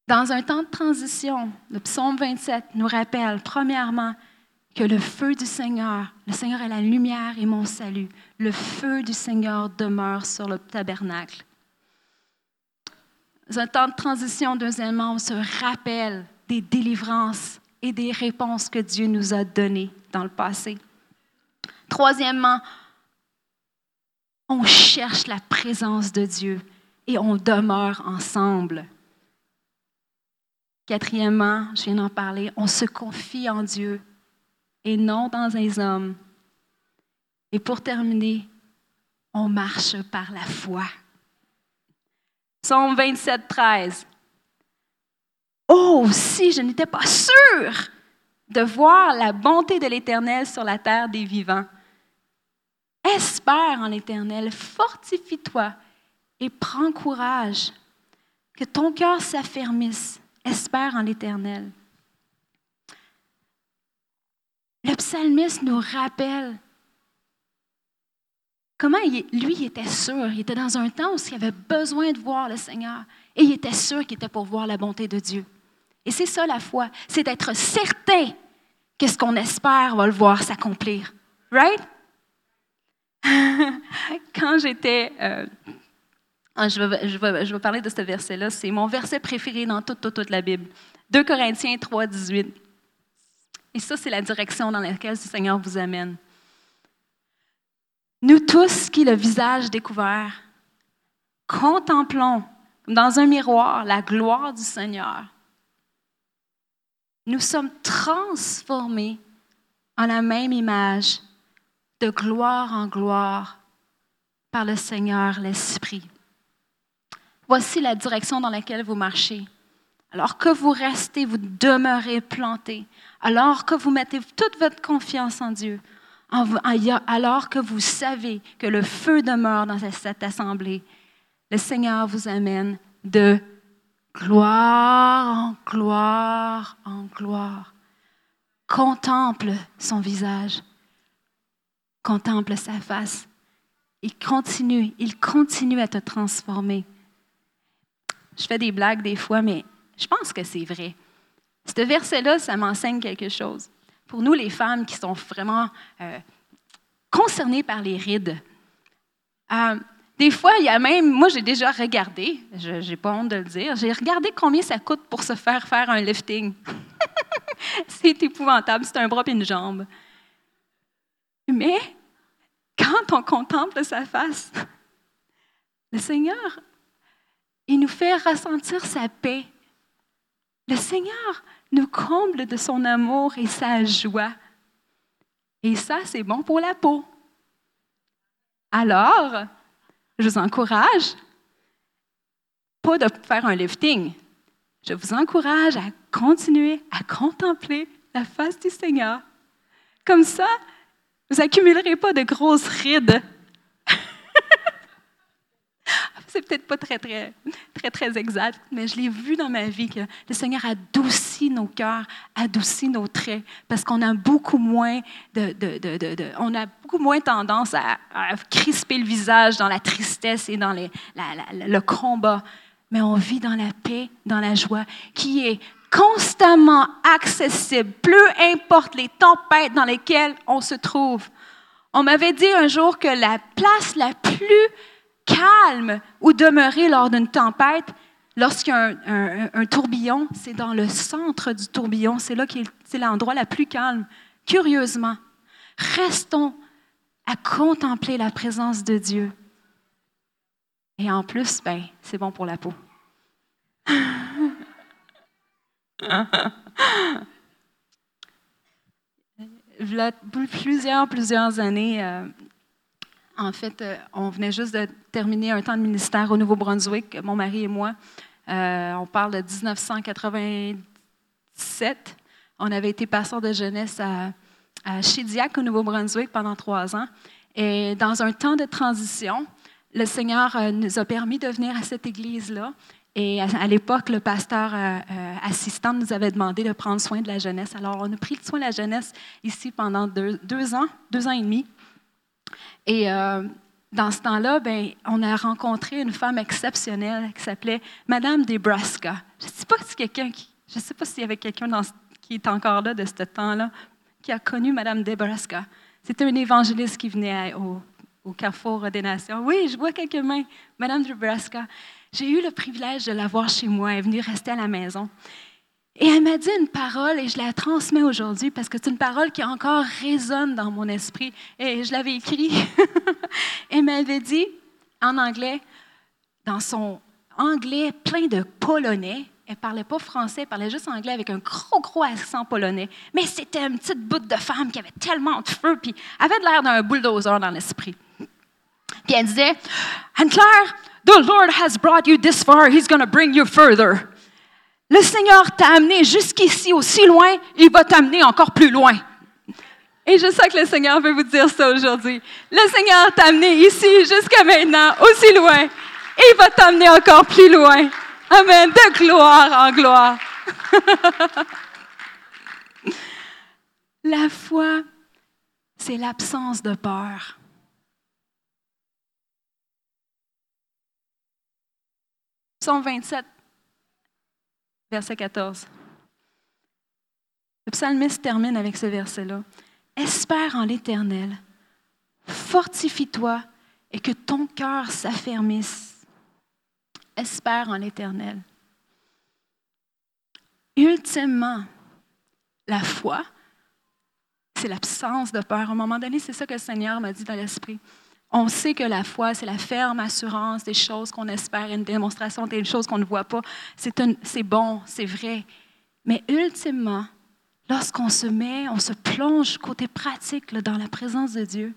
Dans un temps de transition, le psaume 27 nous rappelle, premièrement, que le feu du Seigneur, le Seigneur est la lumière et mon salut. Le feu du Seigneur demeure sur le tabernacle. Dans un temps de transition, deuxièmement, on se rappelle des délivrances et des réponses que Dieu nous a données dans le passé. Troisièmement, on cherche la présence de Dieu et on demeure ensemble. Quatrièmement, je viens d'en parler, on se confie en Dieu et non dans les hommes. Et pour terminer, on marche par la foi. Psaume 27, 13. Oh, si je n'étais pas sûre de voir la bonté de l'Éternel sur la terre des vivants. Espère en l'Éternel, fortifie-toi et prends courage, que ton cœur s'affermisse espère en l'Éternel. Le psalmiste nous rappelle comment lui, il était sûr. Il était dans un temps où il avait besoin de voir le Seigneur et il était sûr qu'il était pour voir la bonté de Dieu. Et c'est ça la foi, c'est d'être certain que ce qu'on espère va le voir s'accomplir. Right? Quand j'étais euh, ah, je, vais, parler de ce verset-là. C'est mon verset préféré dans toute, la Bible. 2 Corinthiens 3, 18. Et ça, c'est la direction dans laquelle le Seigneur vous amène. Nous tous qui, le visage découvert, contemplons dans un miroir la gloire du Seigneur. Nous sommes transformés en la même image, de gloire en gloire, par le Seigneur l'Esprit. Voici la direction dans laquelle vous marchez. Alors que vous restez, vous demeurez planté, alors que vous mettez toute votre confiance en Dieu, alors que vous savez que le feu demeure dans cette assemblée, le Seigneur vous amène de gloire en gloire en gloire. Contemple son visage, contemple sa face. Il continue, il continue à te transformer. Je fais des blagues des fois, mais je pense que c'est vrai. Ce verset-là, ça m'enseigne quelque chose. Pour nous, les femmes qui sont vraiment euh, concernées par les rides, euh, des fois, il y a même, moi j'ai déjà regardé, je n'ai pas honte de le dire, j'ai regardé combien ça coûte pour se faire faire un lifting. c'est épouvantable, c'est un bras et une jambe. Mais quand on contemple sa face, le Seigneur il nous fait ressentir sa paix. Le Seigneur nous comble de son amour et sa joie. Et ça, c'est bon pour la peau. Alors, je vous encourage, pas de faire un lifting, je vous encourage à continuer à contempler la face du Seigneur. Comme ça, vous n'accumulerez pas de grosses rides. C'est peut-être pas très, très, très, très exact, mais je l'ai vu dans ma vie que le Seigneur adoucit nos cœurs, adoucit nos traits, parce qu'on a beaucoup moins de, on a beaucoup moins tendance à, crisper le visage dans la tristesse et dans les, le combat, mais on vit dans la paix, dans la joie, qui est constamment accessible, peu importe les tempêtes dans lesquelles on se trouve. On m'avait dit un jour que la place la plus calme où demeurer lors d'une tempête, lorsqu'il y a un, tourbillon, c'est dans le centre du tourbillon, c'est là c'est l'endroit le plus calme. Curieusement, restons à contempler la présence de Dieu. Et en plus, ben, c'est bon pour la peau. Plusieurs, plusieurs années, euh, en fait, euh, on venait juste de terminer un temps de ministère au Nouveau-Brunswick, mon mari et moi. Euh, on parle de 1997. On avait été passeur de jeunesse à, à Chidiac, au Nouveau-Brunswick, pendant trois ans. Et dans un temps de transition, le Seigneur nous a permis de venir à cette église-là. Et à, l'époque, le pasteur assistant nous avait demandé de prendre soin de la jeunesse. Alors, on a pris soin de la jeunesse ici pendant deux ans, deux ans et demi. Et euh, dans ce temps-là, ben, on a rencontré une femme exceptionnelle qui s'appelait Madame Nebraska. Je ne sais pas si quelqu'un, je sais pas s'il y avait quelqu'un qui est encore là de ce temps-là qui a connu Madame Nebraska. C'était un évangéliste qui venait au, au, Carrefour des Nations. Oui, je vois quelques mains. Madame Nebraska. J'ai eu le privilège de la voir chez moi. Elle est venue rester à la maison. Et elle m'a dit une parole et je la transmets aujourd'hui parce que c'est une parole qui encore résonne dans mon esprit. Et je l'avais écrit. elle m'avait dit en anglais, dans son anglais plein de polonais, elle parlait pas français, elle parlait juste anglais avec un gros, gros accent polonais. Mais c'était une petite bout de femme qui avait tellement de feu, puis avait l'air d'un bulldozer dans l'esprit. Puis elle disait, And Claire, the Lord has brought you this far, He's going to bring you further. Le Seigneur t'a amené jusqu'ici aussi loin, il va t'amener encore plus loin. Et je sais que le Seigneur veut vous dire ça aujourd'hui. Le Seigneur t'a amené ici jusqu'à maintenant, aussi loin, et il va t'amener encore plus loin. Amen. De gloire en gloire. La foi, c'est l'absence de peur. Psaume 27, verset 14. Le psalmiste termine avec ce verset-là. Espère en l'Éternel, fortifie-toi et que ton cœur s'affermisse. Espère en l'Éternel. Ultimement, la foi, c'est l'absence de peur. À un moment donné, c'est ça que le Seigneur m'a dit dans l'esprit. On sait que la foi, c'est la ferme assurance des choses qu'on espère, une démonstration des choses qu'on ne voit pas. C'est bon, c'est vrai. Mais ultimement, lorsqu'on se met, on se plonge côté pratique dans la présence de Dieu,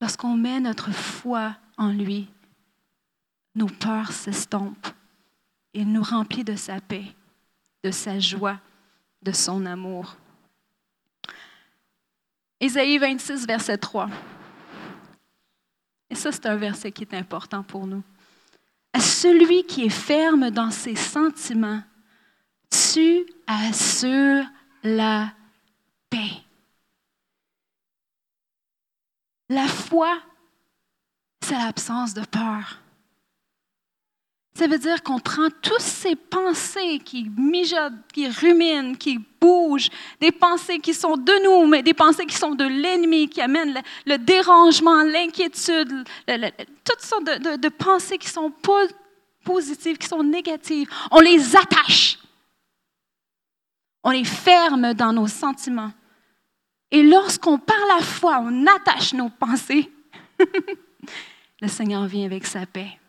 lorsqu'on met notre foi en lui, nos peurs s'estompent. Il nous remplit de sa paix, de sa joie, de son amour. Ésaïe 26, verset 3. Et ça, c'est un verset qui est important pour nous. À celui qui est ferme dans ses sentiments, tu assures la paix. La foi, c'est l'absence de peur. Ça veut dire qu'on prend toutes ces pensées qui mijotent, qui ruminent, qui bougent, des pensées qui sont de nous, mais des pensées qui sont de l'ennemi, qui amènent le, dérangement, l'inquiétude, toutes sortes de, pensées qui sont pas positives, qui sont négatives. On les attache. On les ferme dans nos sentiments. Et lorsqu'on parle la foi, on attache nos pensées. le Seigneur vient avec sa paix.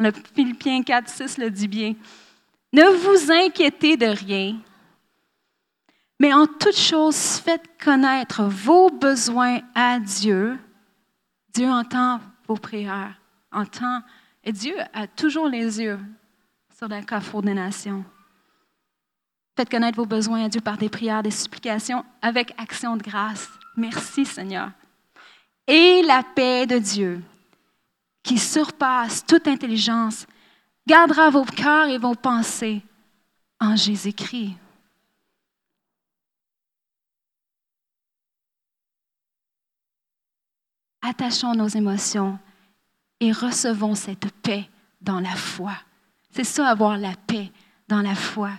Le Philippiens 4, 6 le dit bien. Ne vous inquiétez de rien, mais en toute chose, faites connaître vos besoins à Dieu. Dieu entend vos prières, entend, et Dieu a toujours les yeux sur le carrefour des nations. Faites connaître vos besoins à Dieu par des prières, des supplications, avec action de grâce. Merci Seigneur. Et la paix de Dieu, qui surpasse toute intelligence, gardera vos cœurs et vos pensées en Jésus-Christ. Attachons nos émotions et recevons cette paix dans la foi. C'est ça, avoir la paix dans la foi.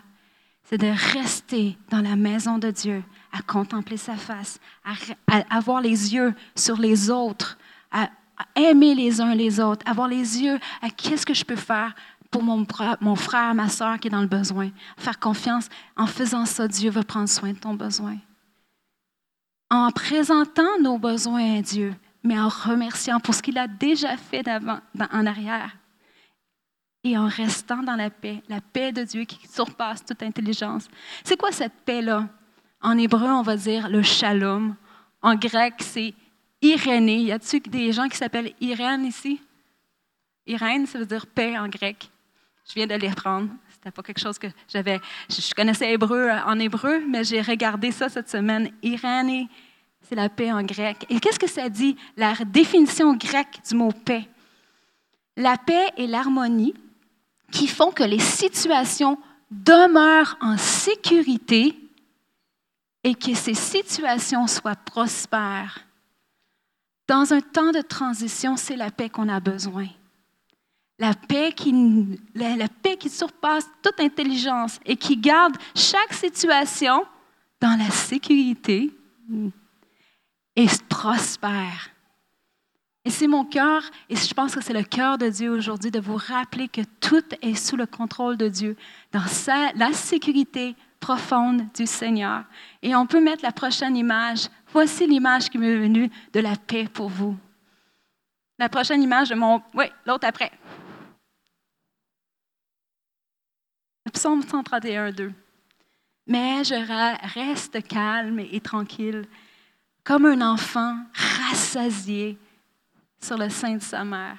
C'est de rester dans la maison de Dieu, à contempler sa face, à, avoir les yeux sur les autres, à aimer les uns les autres, avoir les yeux à qu'est-ce que je peux faire pour mon, mon frère, ma soeur qui est dans le besoin. Faire confiance. En faisant ça, Dieu va prendre soin de ton besoin. En présentant nos besoins à Dieu, mais en remerciant pour ce qu'il a déjà fait d'avant, en arrière. Et en restant dans la paix, la paix de Dieu qui surpasse toute intelligence. C'est quoi cette paix-là? En hébreu, on va dire le shalom. En grec, c'est Irénée. Y a-t-il des gens qui s'appellent Irène ici? Irène, ça veut dire paix en grec. Je viens de les reprendre. C'était pas quelque chose que j'avais. Je connaissais hébreu en hébreu, mais j'ai regardé ça cette semaine. Irénée, c'est la paix en grec. Et qu'est-ce que ça dit, la définition grecque du mot paix? La paix et l'harmonie qui font que les situations demeurent en sécurité et que ces situations soient prospères. Dans un temps de transition, c'est la paix qu'on a besoin. La paix, qui, la, paix qui surpasse toute intelligence et qui garde chaque situation dans la sécurité et prospère. Et c'est mon cœur, et je pense que c'est le cœur de Dieu aujourd'hui, de vous rappeler que tout est sous le contrôle de Dieu, dans la sécurité profonde du Seigneur. Et on peut mettre la prochaine image. Voici l'image qui m'est venue de la paix pour vous. La prochaine image de mon... Oui, l'autre après. Psaume 131, 2. Mais je reste calme et tranquille, comme un enfant rassasié sur le sein de sa mère.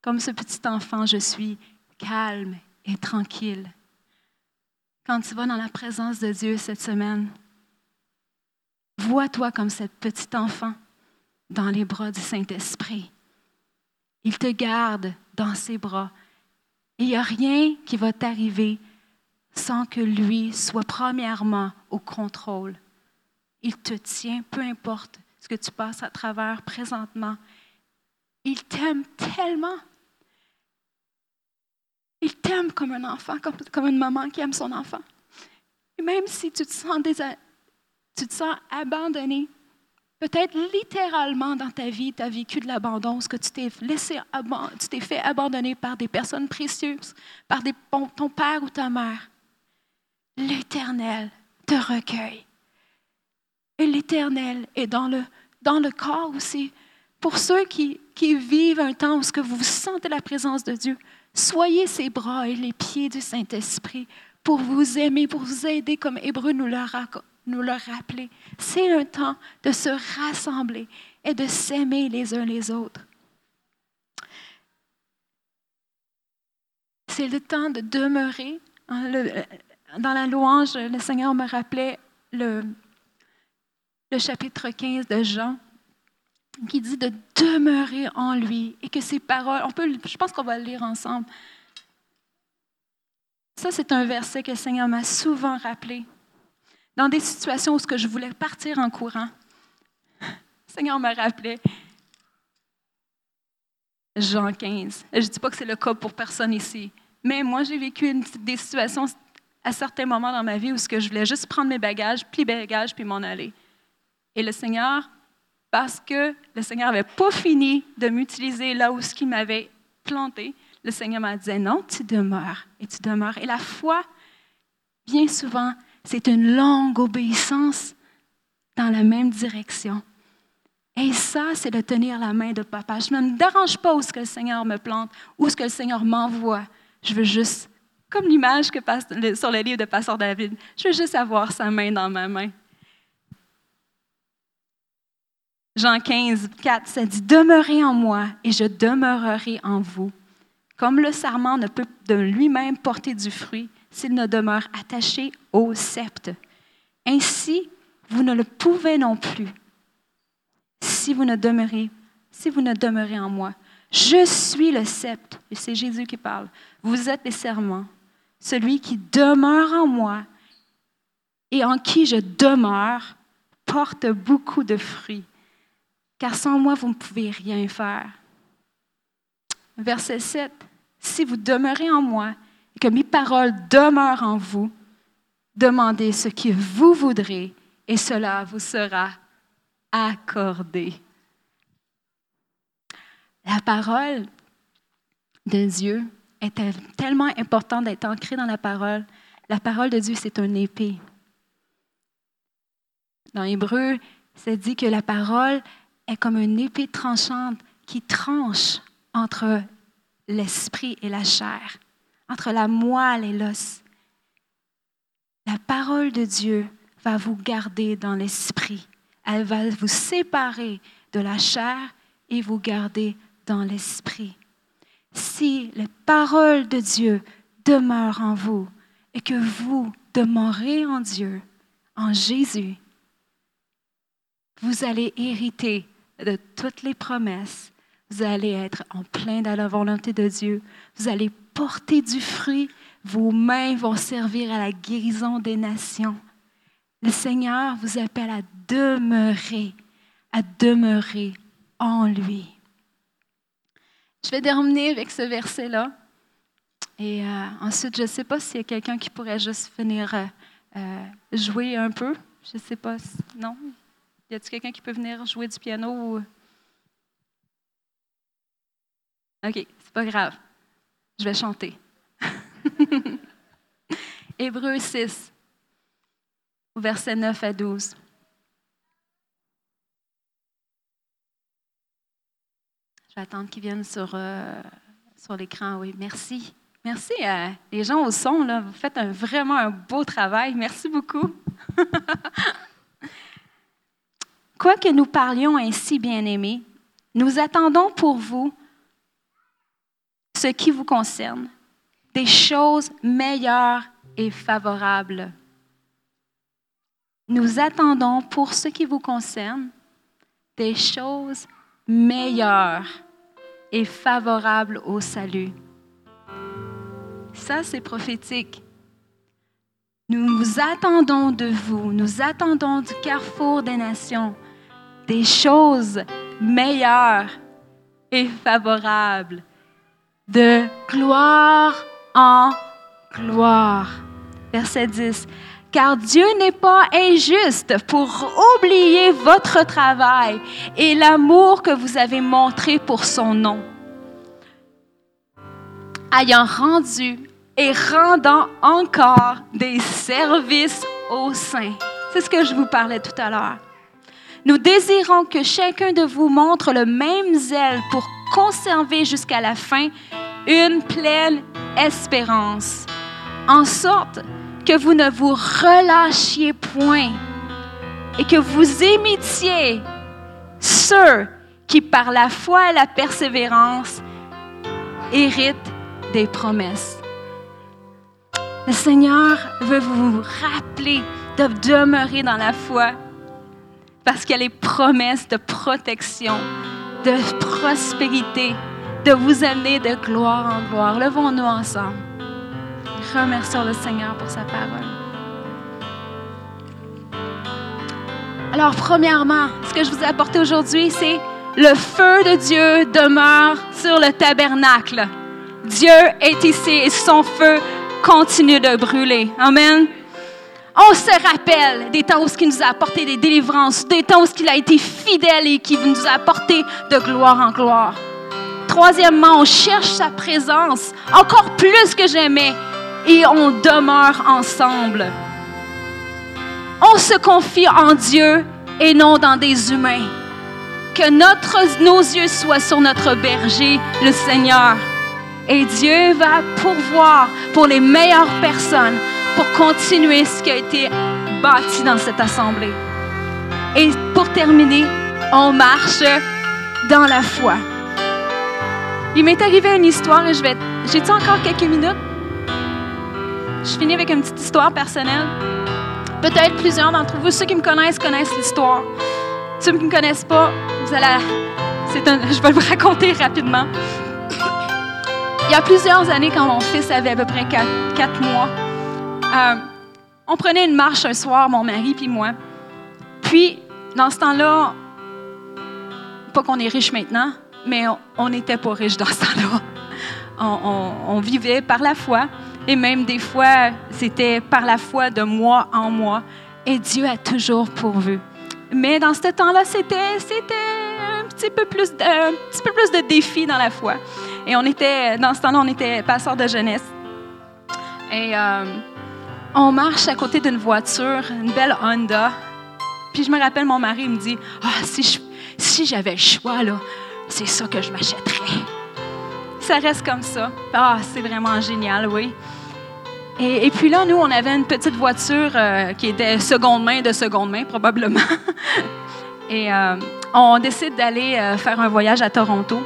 Comme ce petit enfant, je suis calme et tranquille. Quand tu vas dans la présence de Dieu cette semaine, vois-toi comme cet petit enfant dans les bras du Saint-Esprit. Il te garde dans ses bras. Il n'y a rien qui va t'arriver sans que lui soit premièrement au contrôle. Il te tient, peu importe ce que tu passes à travers présentement. Il t'aime tellement. Il t'aime comme un enfant, comme, une maman qui aime son enfant. Et même si tu te sens, tu te sens abandonné, peut-être littéralement dans ta vie, tu as vécu de l'abandon, ce que tu t'es laissé, tu t'es fait abandonner par des personnes précieuses, par des, ton père ou ta mère. L'Éternel te recueille. Et l'Éternel est dans le, dans le corps aussi. Pour ceux qui, qui vivent un temps où ce que vous sentez la présence de Dieu, Soyez ses bras et les pieds du Saint-Esprit pour vous aimer, pour vous aider, comme Hébreu nous l'a nous rappelé. C'est un temps de se rassembler et de s'aimer les uns les autres. C'est le temps de demeurer. Dans la louange, le Seigneur me rappelait le, le chapitre 15 de Jean qui dit de demeurer en lui et que ses paroles, on peut, je pense qu'on va le lire ensemble. Ça, c'est un verset que le Seigneur m'a souvent rappelé. Dans des situations où ce que je voulais partir en courant, le Seigneur me rappelait Jean 15. Je ne dis pas que c'est le cas pour personne ici, mais moi, j'ai vécu des situations à certains moments dans ma vie où ce que je voulais juste prendre mes bagages, plier mes bagages, puis m'en aller. Et le Seigneur parce que le Seigneur n'avait pas fini de m'utiliser là où ce qu'il m'avait planté. Le Seigneur m'a dit non, tu demeures et tu demeures. Et la foi, bien souvent, c'est une longue obéissance dans la même direction. Et ça, c'est de tenir la main de papa. Je ne me dérange pas où ce que le Seigneur me plante, où ce que le Seigneur m'envoie. Je veux juste, comme l'image que passe sur le livre de Pasteur David, je veux juste avoir sa main dans ma main. Jean 15, 4, ça dit Demeurez en moi et je demeurerai en vous. Comme le sarment ne peut de lui-même porter du fruit s'il ne demeure attaché au sceptre. Ainsi, vous ne le pouvez non plus si vous ne demeurez, si vous ne demeurez en moi. Je suis le sceptre, et c'est Jésus qui parle. Vous êtes les serments. Celui qui demeure en moi et en qui je demeure porte beaucoup de fruits car sans moi, vous ne pouvez rien faire. Verset 7. Si vous demeurez en moi que mes paroles demeurent en vous, demandez ce que vous voudrez et cela vous sera accordé. La parole de Dieu est tellement importante d'être ancrée dans la parole. La parole de Dieu, c'est une épée. Dans Hébreu, c'est dit que la parole est comme une épée tranchante qui tranche entre l'esprit et la chair, entre la moelle et l'os. La parole de Dieu va vous garder dans l'esprit. Elle va vous séparer de la chair et vous garder dans l'esprit. Si la parole de Dieu demeure en vous et que vous demeurez en Dieu, en Jésus, vous allez hériter de toutes les promesses. Vous allez être en plein dans la volonté de Dieu. Vous allez porter du fruit. Vos mains vont servir à la guérison des nations. Le Seigneur vous appelle à demeurer, à demeurer en lui. Je vais terminer avec ce verset-là. Et euh, ensuite, je ne sais pas s'il y a quelqu'un qui pourrait juste venir euh, euh, jouer un peu. Je ne sais pas. non? Y a-t-il quelqu'un qui peut venir jouer du piano? OK, c'est pas grave. Je vais chanter. Hébreu 6, versets 9 à 12. Je vais attendre qu'ils viennent sur, euh, sur l'écran. Oui, merci. Merci à les gens au son. Là. Vous faites vraiment un beau travail. Merci beaucoup. Quoique nous parlions ainsi, bien-aimés, nous attendons pour vous ce qui vous concerne, des choses meilleures et favorables. Nous attendons pour ce qui vous concerne des choses meilleures et favorables au salut. Ça, c'est prophétique. Nous nous attendons de vous, nous attendons du carrefour des nations des choses meilleures et favorables, de gloire en gloire. Verset 10. Car Dieu n'est pas injuste pour oublier votre travail et l'amour que vous avez montré pour son nom, ayant rendu et rendant encore des services aux saints. C'est ce que je vous parlais tout à l'heure. Nous désirons que chacun de vous montre le même zèle pour conserver jusqu'à la fin une pleine espérance, en sorte que vous ne vous relâchiez point et que vous imitiez ceux qui, par la foi et la persévérance, héritent des promesses. Le Seigneur veut vous rappeler de demeurer dans la foi parce qu'il y a les promesses de protection, de prospérité, de vous amener de gloire en gloire. Levons-nous ensemble. Remercions le Seigneur pour sa parole. Alors, premièrement, ce que je vous ai apporté aujourd'hui, c'est le feu de Dieu demeure sur le tabernacle. Dieu est ici et son feu continue de brûler. Amen. On se rappelle des temps où il nous a apporté des délivrances, des temps où il a été fidèle et qui nous a apporté de gloire en gloire. Troisièmement, on cherche sa présence encore plus que jamais et on demeure ensemble. On se confie en Dieu et non dans des humains. Que notre, nos yeux soient sur notre berger, le Seigneur. Et Dieu va pourvoir pour les meilleures personnes pour continuer ce qui a été bâti dans cette assemblée. Et pour terminer, on marche dans la foi. Il m'est arrivé une histoire je vais. J'ai-tu encore quelques minutes? Je finis avec une petite histoire personnelle. Peut-être plusieurs d'entre vous, ceux qui me connaissent, connaissent l'histoire. Ceux qui ne me connaissent pas, vous allez. Un, je vais vous raconter rapidement. Il y a plusieurs années, quand mon fils avait à peu près quatre mois, euh, on prenait une marche un soir, mon mari puis moi. Puis, dans ce temps-là, pas qu'on est riche maintenant, mais on n'était pas riche dans ce temps-là. On, vivait par la foi, et même des fois, c'était par la foi de mois en mois, et Dieu a toujours pourvu. Mais dans ce temps-là, c'était, c'était petit peu plus de, un petit peu plus de défis dans la foi. Et on était, dans ce temps-là, on était passeurs de jeunesse. Et euh, on marche à côté d'une voiture, une belle Honda. Puis je me rappelle, mon mari me dit Ah, si, si j'avais le choix, là, c'est ça que je m'achèterais. Ça reste comme ça. Ah, c'est vraiment génial, oui. Et, puis là, nous, on avait une petite voiture euh, qui était seconde main de seconde main, probablement. et euh, on décide d'aller euh, faire un voyage à Toronto.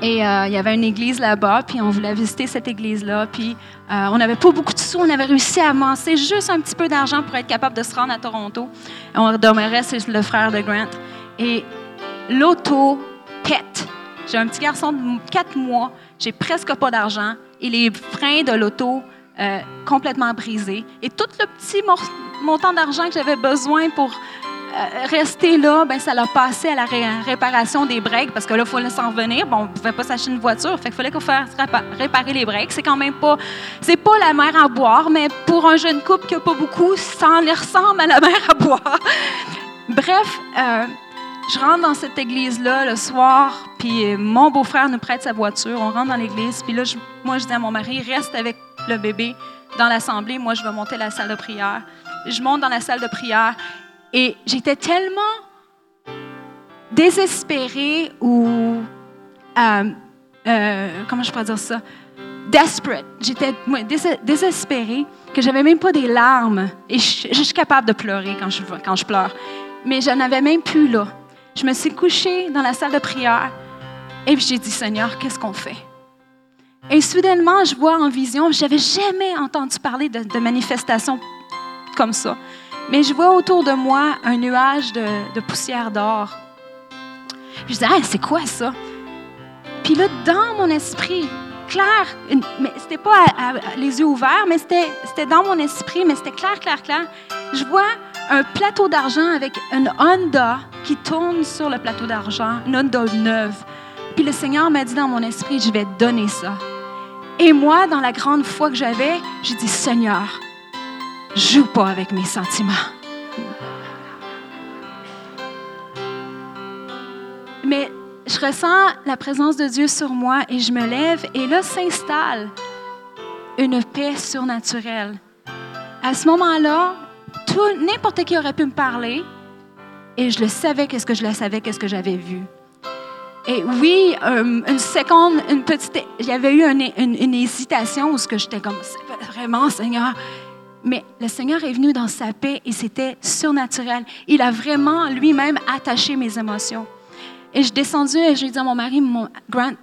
Et il y avait une église là-bas, puis on voulait visiter cette église-là. Puis on n'avait pas beaucoup de sous, on avait réussi à amasser juste un petit peu d'argent pour être capable de se rendre à Toronto. on demeurait c'est le frère de Grant. Et l'auto pète. J'ai un petit garçon de 4 mois, j'ai presque pas d'argent et les freins de l'auto euh, complètement brisés. Et tout le petit montant d'argent que j'avais besoin pour euh, rester là, ben, ça l'a passé à la réparation des breaks parce que là, il fallait s'en revenir. Bon, on ne pouvait pas s'acheter une voiture, fait fallait qu'on fasse réparer les breaks. C'est quand même pas, c'est pas la mer à boire, mais pour un jeune couple qui n'a pas beaucoup, ça en ressemble à la mer à boire. Bref, euh, je rentre dans cette église-là le soir, puis mon beau-frère nous prête sa voiture. On rentre dans l'église, puis là, moi, je dis à mon mari, reste avec le bébé dans l'assemblée. Moi, je vais monter la salle de prière. Je monte dans la salle de prière et j'étais tellement désespérée ou. Euh, euh, comment je pourrais dire ça? Desperate. J'étais désespérée que j'avais même pas des larmes. Et je, suis capable de pleurer quand je, pleure. Mais je n'avais même plus là. Je me suis couchée dans la salle de prière et j'ai dit, Seigneur, qu'est-ce qu'on fait? Et soudainement, je vois en vision, je n'avais jamais entendu parler de, manifestations comme ça, mais je vois autour de moi un nuage de, poussière d'or. Je dis, ah, c'est quoi ça? Puis là, dans mon esprit, clair, mais c'était pas les yeux ouverts, mais c'était dans mon esprit, mais c'était clair, clair, clair. Je vois un plateau d'argent avec une Honda qui tourne sur le plateau d'argent, une Honda neuve. Puis le Seigneur m'a dit dans mon esprit, je vais donner ça. Et moi, dans la grande foi que j'avais, j'ai dit, Seigneur, joue pas avec mes sentiments. Mais je ressens la présence de Dieu sur moi et je me lève et là s'installe une paix surnaturelle. À ce moment-là, n'importe qui aurait pu me parler et je le savais qu'est-ce que je le savais, qu'est-ce que j'avais vu. Et oui, euh, une seconde, une petite, il y avait eu une, hésitation où que j'étais comme vraiment Seigneur. Mais le Seigneur est venu dans sa paix et c'était surnaturel. Il a vraiment lui-même attaché mes émotions. Et je descendu et je lui ai dit à mon mari, mon, Grant,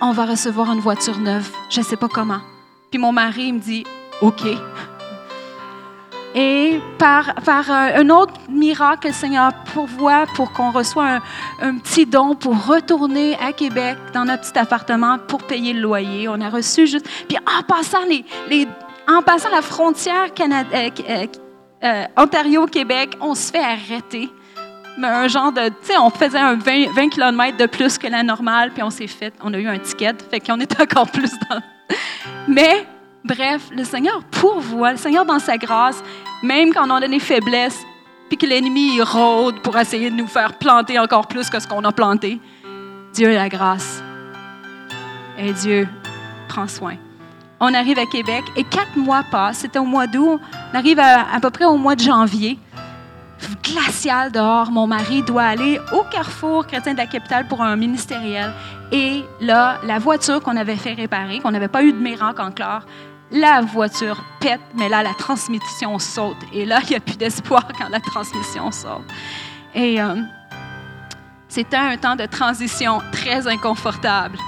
on va recevoir une voiture neuve. Je ne sais pas comment. Puis mon mari me dit, OK. Et par, un autre miracle le Seigneur pourvoit pour qu'on reçoive un, petit don pour retourner à Québec dans notre petit appartement pour payer le loyer. On a reçu juste. Puis en passant, les en passant la frontière euh, euh, euh, Ontario-Québec, on se fait arrêter. Mais un genre de. Tu sais, on faisait un 20, 20 km de plus que la normale, puis on s'est fait. On a eu un ticket, fait qu'on est encore plus dans. Mais Bref, le Seigneur pourvoit, le Seigneur dans sa grâce, même quand on a donné faiblesse, puis que l'ennemi rôde pour essayer de nous faire planter encore plus que ce qu'on a planté. Dieu est la grâce. Et Dieu prend soin. On arrive à Québec et quatre mois passent. C'était au mois d'août. On arrive à, à peu près au mois de janvier glacial dehors. Mon mari doit aller au carrefour chrétien de la capitale pour un ministériel. Et là, la voiture qu'on avait fait réparer, qu'on n'avait pas eu de miracle encore, la voiture pète, mais là, la transmission saute. Et là, il n'y a plus d'espoir quand la transmission saute. Et euh, c'était un temps de transition très inconfortable.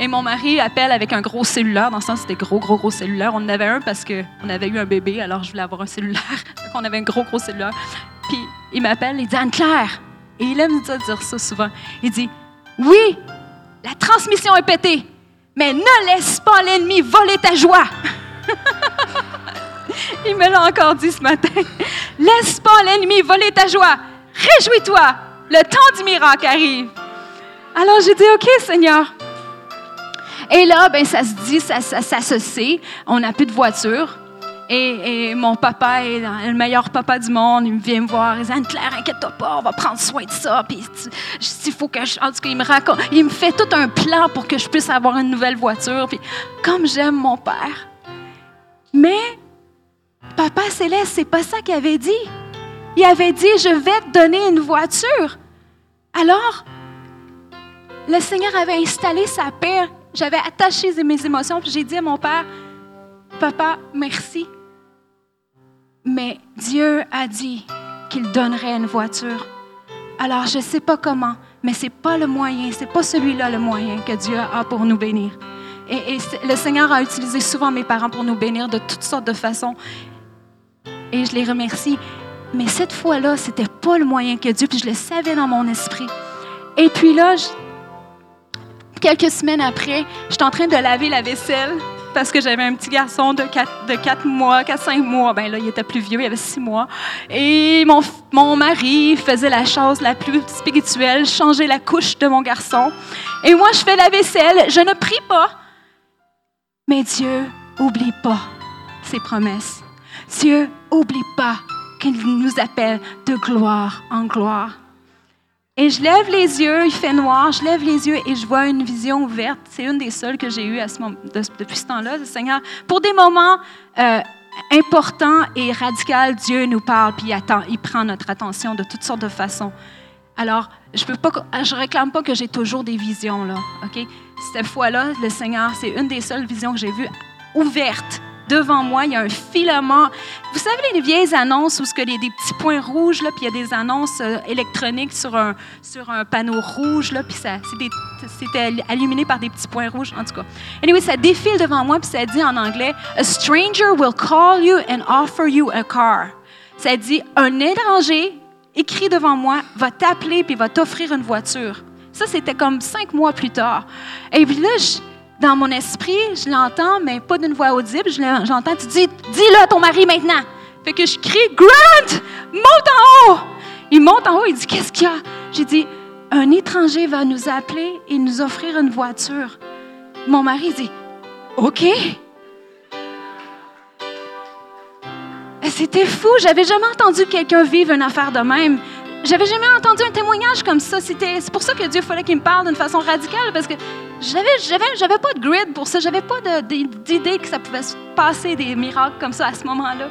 Et mon mari appelle avec un gros cellulaire. Dans ce sens, c'était gros, gros, gros cellulaire. On en avait un parce qu'on avait eu un bébé, alors je voulais avoir un cellulaire. Donc, on avait un gros, gros cellulaire. Puis il m'appelle, il dit Anne-Claire. Et il aime dire ça souvent. Il dit Oui, la transmission est pétée mais ne laisse pas l'ennemi voler ta joie. Il me l'a encore dit ce matin. Laisse pas l'ennemi voler ta joie. Réjouis-toi. Le temps du miracle arrive. Alors j'ai dit, OK, Seigneur. Et là, ben, ça se dit, ça, se sait. On n'a plus de voiture. Et, mon papa est le meilleur papa du monde. Il vient me voir. Il dit Anne-Claire, inquiète-toi pas, on va prendre soin de ça. Puis, il faut que En tout cas, il me raconte. Il me fait tout un plan pour que je puisse avoir une nouvelle voiture. Puis, comme j'aime mon père. Mais, Papa Céleste, c'est pas ça qu'il avait dit. Il avait dit Je vais te donner une voiture. Alors, le Seigneur avait installé sa paix. J'avais attaché mes émotions. Puis, j'ai dit à mon père Papa, merci mais Dieu a dit qu'il donnerait une voiture. Alors, je ne sais pas comment, mais ce n'est pas le moyen, ce n'est pas celui-là le moyen que Dieu a pour nous bénir. Et, le Seigneur a utilisé souvent mes parents pour nous bénir de toutes sortes de façons. Et je les remercie. Mais cette fois-là, ce n'était pas le moyen que Dieu, puis je le savais dans mon esprit. Et puis là, quelques semaines après, j'étais en train de laver la vaisselle parce que j'avais un petit garçon de 4, de 4 mois, 4-5 mois. Ben là, il était plus vieux, il avait 6 mois. Et mon, mon mari faisait la chose la plus spirituelle, changer la couche de mon garçon. Et moi, je fais la vaisselle, je ne prie pas. Mais Dieu oublie pas ses promesses. Dieu oublie pas qu'il nous appelle de gloire en gloire. Et je lève les yeux, il fait noir, je lève les yeux et je vois une vision ouverte. C'est une des seules que j'ai eues à ce moment, depuis ce temps-là. Le Seigneur, pour des moments euh, importants et radicaux, Dieu nous parle, puis il, attend, il prend notre attention de toutes sortes de façons. Alors, je je réclame pas que j'ai toujours des visions, là, OK? Cette fois-là, le Seigneur, c'est une des seules visions que j'ai vues ouvertes devant moi, il y a un filament. Vous savez les vieilles annonces où il y a des petits points rouges, là, puis il y a des annonces euh, électroniques sur un, sur un panneau rouge, là, puis ça, c'était illuminé par des petits points rouges, en tout cas. Anyway, ça défile devant moi, puis ça dit en anglais, A stranger will call you and offer you a car. Ça dit, un étranger écrit devant moi va t'appeler puis va t'offrir une voiture. Ça, c'était comme cinq mois plus tard. Et puis là, je, dans mon esprit, je l'entends, mais pas d'une voix audible. J'entends, tu dis, dis-le à ton mari maintenant. Fait que je crie, Grant, monte en haut. Il monte en haut, il dit, qu'est-ce qu'il y a? J'ai dit, un étranger va nous appeler et nous offrir une voiture. Mon mari dit, OK. C'était fou, j'avais jamais entendu quelqu'un vivre une affaire de même. J'avais jamais entendu un témoignage comme ça. C'est pour ça que Dieu fallait qu'il me parle d'une façon radicale, parce que j'avais, pas de grid pour ça. J'avais pas d'idée que ça pouvait se passer des miracles comme ça à ce moment-là.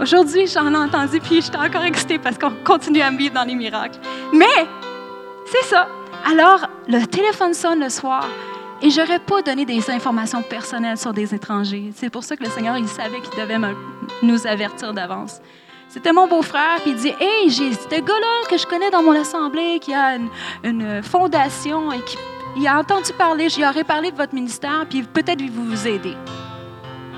Aujourd'hui, j'en ai entendu, puis j'étais encore excitée parce qu'on continue à vivre dans les miracles. Mais, c'est ça. Alors, le téléphone sonne le soir. Et j'aurais pas donné des informations personnelles sur des étrangers. C'est pour ça que le Seigneur, il savait qu'il devait nous avertir d'avance. C'était mon beau-frère, puis il dit Hey, j'ai ce gars-là que je connais dans mon assemblée, qui a une, fondation et qui il a entendu parler, j'y aurais parlé de votre ministère, puis peut-être il vous vous aider.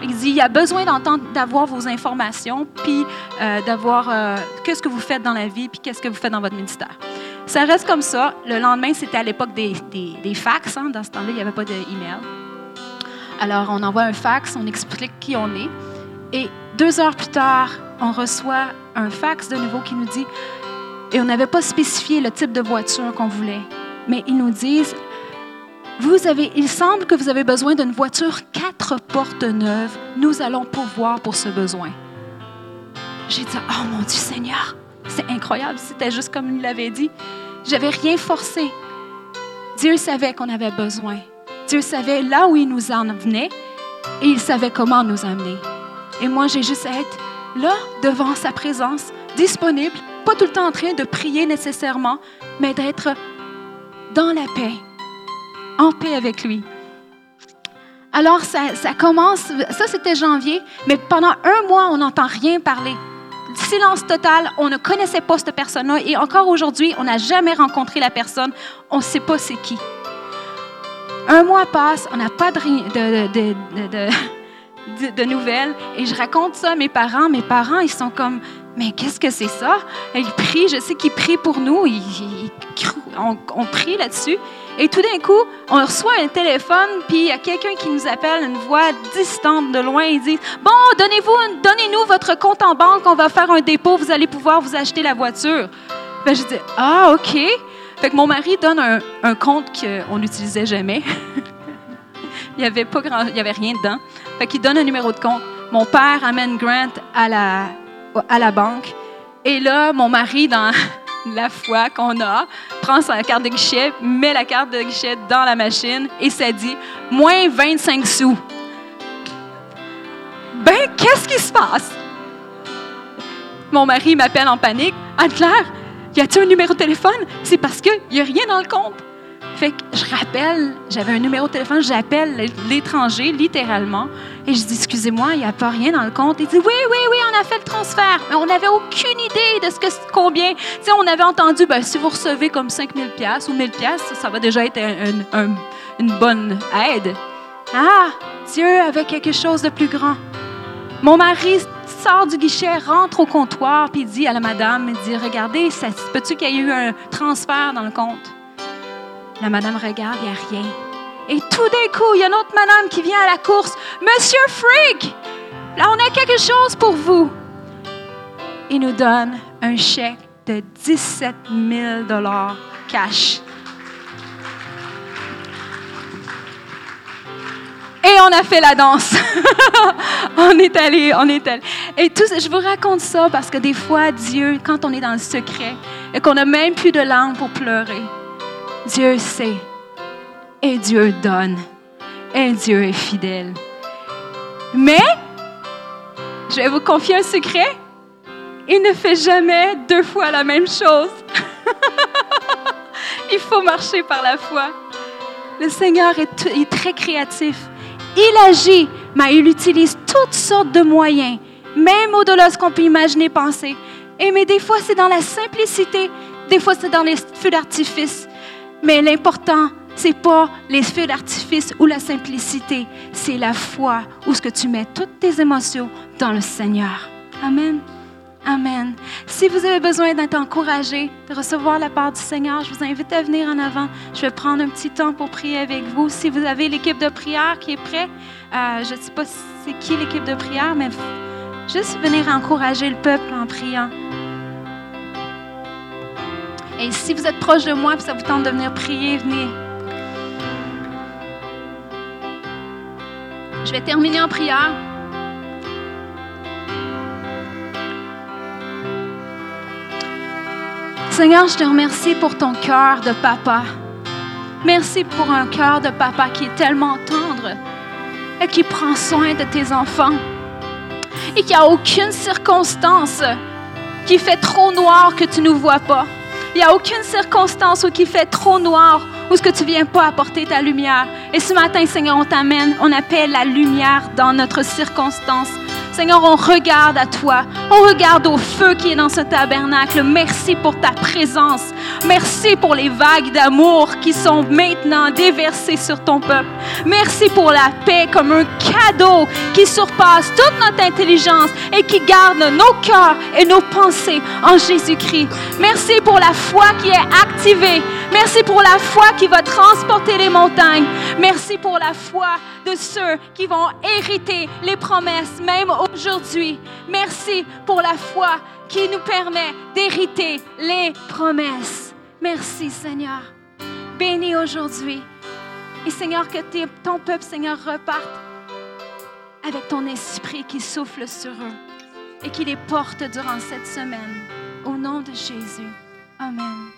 Il dit, il y a besoin d'entendre, d'avoir vos informations, puis euh, d'avoir euh, qu'est-ce que vous faites dans la vie, puis qu'est-ce que vous faites dans votre ministère. Ça reste comme ça. Le lendemain, c'était à l'époque des, des, fax. Hein. Dans ce temps-là, il n'y avait pas d'email. Alors, on envoie un fax, on explique qui on est. Et deux heures plus tard, on reçoit un fax de nouveau qui nous dit, et on n'avait pas spécifié le type de voiture qu'on voulait, mais ils nous disent, vous avez, il semble que vous avez besoin d'une voiture quatre portes neuves. Nous allons pourvoir pour ce besoin. J'ai dit, oh mon Dieu Seigneur, c'est incroyable, c'était juste comme il l'avait dit. J'avais rien forcé. Dieu savait qu'on avait besoin. Dieu savait là où il nous en venait et il savait comment nous amener. Et moi, j'ai juste à être là, devant sa présence, disponible, pas tout le temps en train de prier nécessairement, mais d'être dans la paix, en paix avec lui. Alors, ça, commence, ça c'était janvier, mais pendant un mois, on n'entend rien parler. Silence total, on ne connaissait pas cette personne-là et encore aujourd'hui, on n'a jamais rencontré la personne, on ne sait pas c'est qui. Un mois passe, on n'a pas de, nouvelles et je raconte ça à mes parents. Mes parents, ils sont comme, mais qu'est-ce que c'est ça? Ils prient, je sais qu'ils prient pour nous, on, on prie là-dessus. Et tout d'un coup, on reçoit un téléphone, puis il y a quelqu'un qui nous appelle, une voix distante de loin, il dit Bon, donnez-vous, donnez-nous votre compte en banque, on va faire un dépôt, vous allez pouvoir vous acheter la voiture. Ben, je dis Ah, OK. Fait que mon mari donne un, un compte qu'on n'utilisait jamais. il n'y avait il y avait rien dedans. Fait qu'il donne un numéro de compte. mon père amène Grant à la, à la banque. Et là, mon mari, dans la foi qu'on a, prend sa carte de guichet, met la carte de guichet dans la machine et ça dit moins 25 sous. Ben, qu'est-ce qui se passe? Mon mari m'appelle en panique. Anne-Claire, y a-t-il un numéro de téléphone? C'est parce qu'il n'y a rien dans le compte. Fait que je rappelle, j'avais un numéro de téléphone, j'appelle l'étranger littéralement et je dis excusez-moi, il n'y a pas rien dans le compte. Il dit oui, oui, oui, on a fait le transfert, mais on n'avait aucune idée de ce que combien. Tu sais, on avait entendu ben, si vous recevez comme 5000 pièces ou 1000 pièces, ça va déjà être une bonne aide. Ah, Dieu avait quelque chose de plus grand. Mon mari sort du guichet, rentre au comptoir, puis dit à la madame, il dit, regardez, peut-tu qu'il y ait eu un transfert dans le compte? La madame regarde, il n'y a rien. Et tout d'un coup, il y a une autre madame qui vient à la course. Monsieur Freak, là, on a quelque chose pour vous. Il nous donne un chèque de 17 000 cash. Et on a fait la danse. on est allé, on est allé. Et tout, je vous raconte ça parce que des fois, Dieu, quand on est dans le secret et qu'on n'a même plus de langue pour pleurer, Dieu sait et Dieu donne et Dieu est fidèle. Mais, je vais vous confier un secret, il ne fait jamais deux fois la même chose. il faut marcher par la foi. Le Seigneur est très créatif. Il agit, mais il utilise toutes sortes de moyens, même au-delà de ce qu'on peut imaginer, penser. Et mais des fois, c'est dans la simplicité, des fois, c'est dans les feux d'artifice. Mais l'important, c'est pas les feux d'artifice ou la simplicité, c'est la foi où ce que tu mets toutes tes émotions dans le Seigneur. Amen. Amen. Si vous avez besoin d'être encouragé, de recevoir la part du Seigneur, je vous invite à venir en avant. Je vais prendre un petit temps pour prier avec vous. Si vous avez l'équipe de prière qui est prête, euh, je ne sais pas c'est qui l'équipe de prière, mais juste venir encourager le peuple en priant. Et si vous êtes proche de moi et ça vous tente de venir prier, venez. Je vais terminer en prière. Seigneur, je te remercie pour ton cœur de papa. Merci pour un cœur de papa qui est tellement tendre et qui prend soin de tes enfants et qui a aucune circonstance qui fait trop noir que tu ne vois pas. Il n'y a aucune circonstance où qui fait trop noir ou ce que tu ne viens pas apporter ta lumière. Et ce matin, Seigneur, on t'amène, on appelle la lumière dans notre circonstance. Seigneur, on regarde à toi. On regarde au feu qui est dans ce tabernacle. Merci pour ta présence. Merci pour les vagues d'amour qui sont maintenant déversées sur ton peuple. Merci pour la paix comme un cadeau qui surpasse toute notre intelligence et qui garde nos cœurs et nos pensées en Jésus-Christ. Merci pour la foi qui est activée. Merci pour la foi qui va transporter les montagnes. Merci pour la foi de ceux qui vont hériter les promesses, même aujourd'hui. Merci pour la foi qui nous permet d'hériter les promesses. Merci Seigneur. Bénis aujourd'hui. Et Seigneur, que ton peuple, Seigneur, reparte avec ton esprit qui souffle sur eux et qui les porte durant cette semaine. Au nom de Jésus. Amen.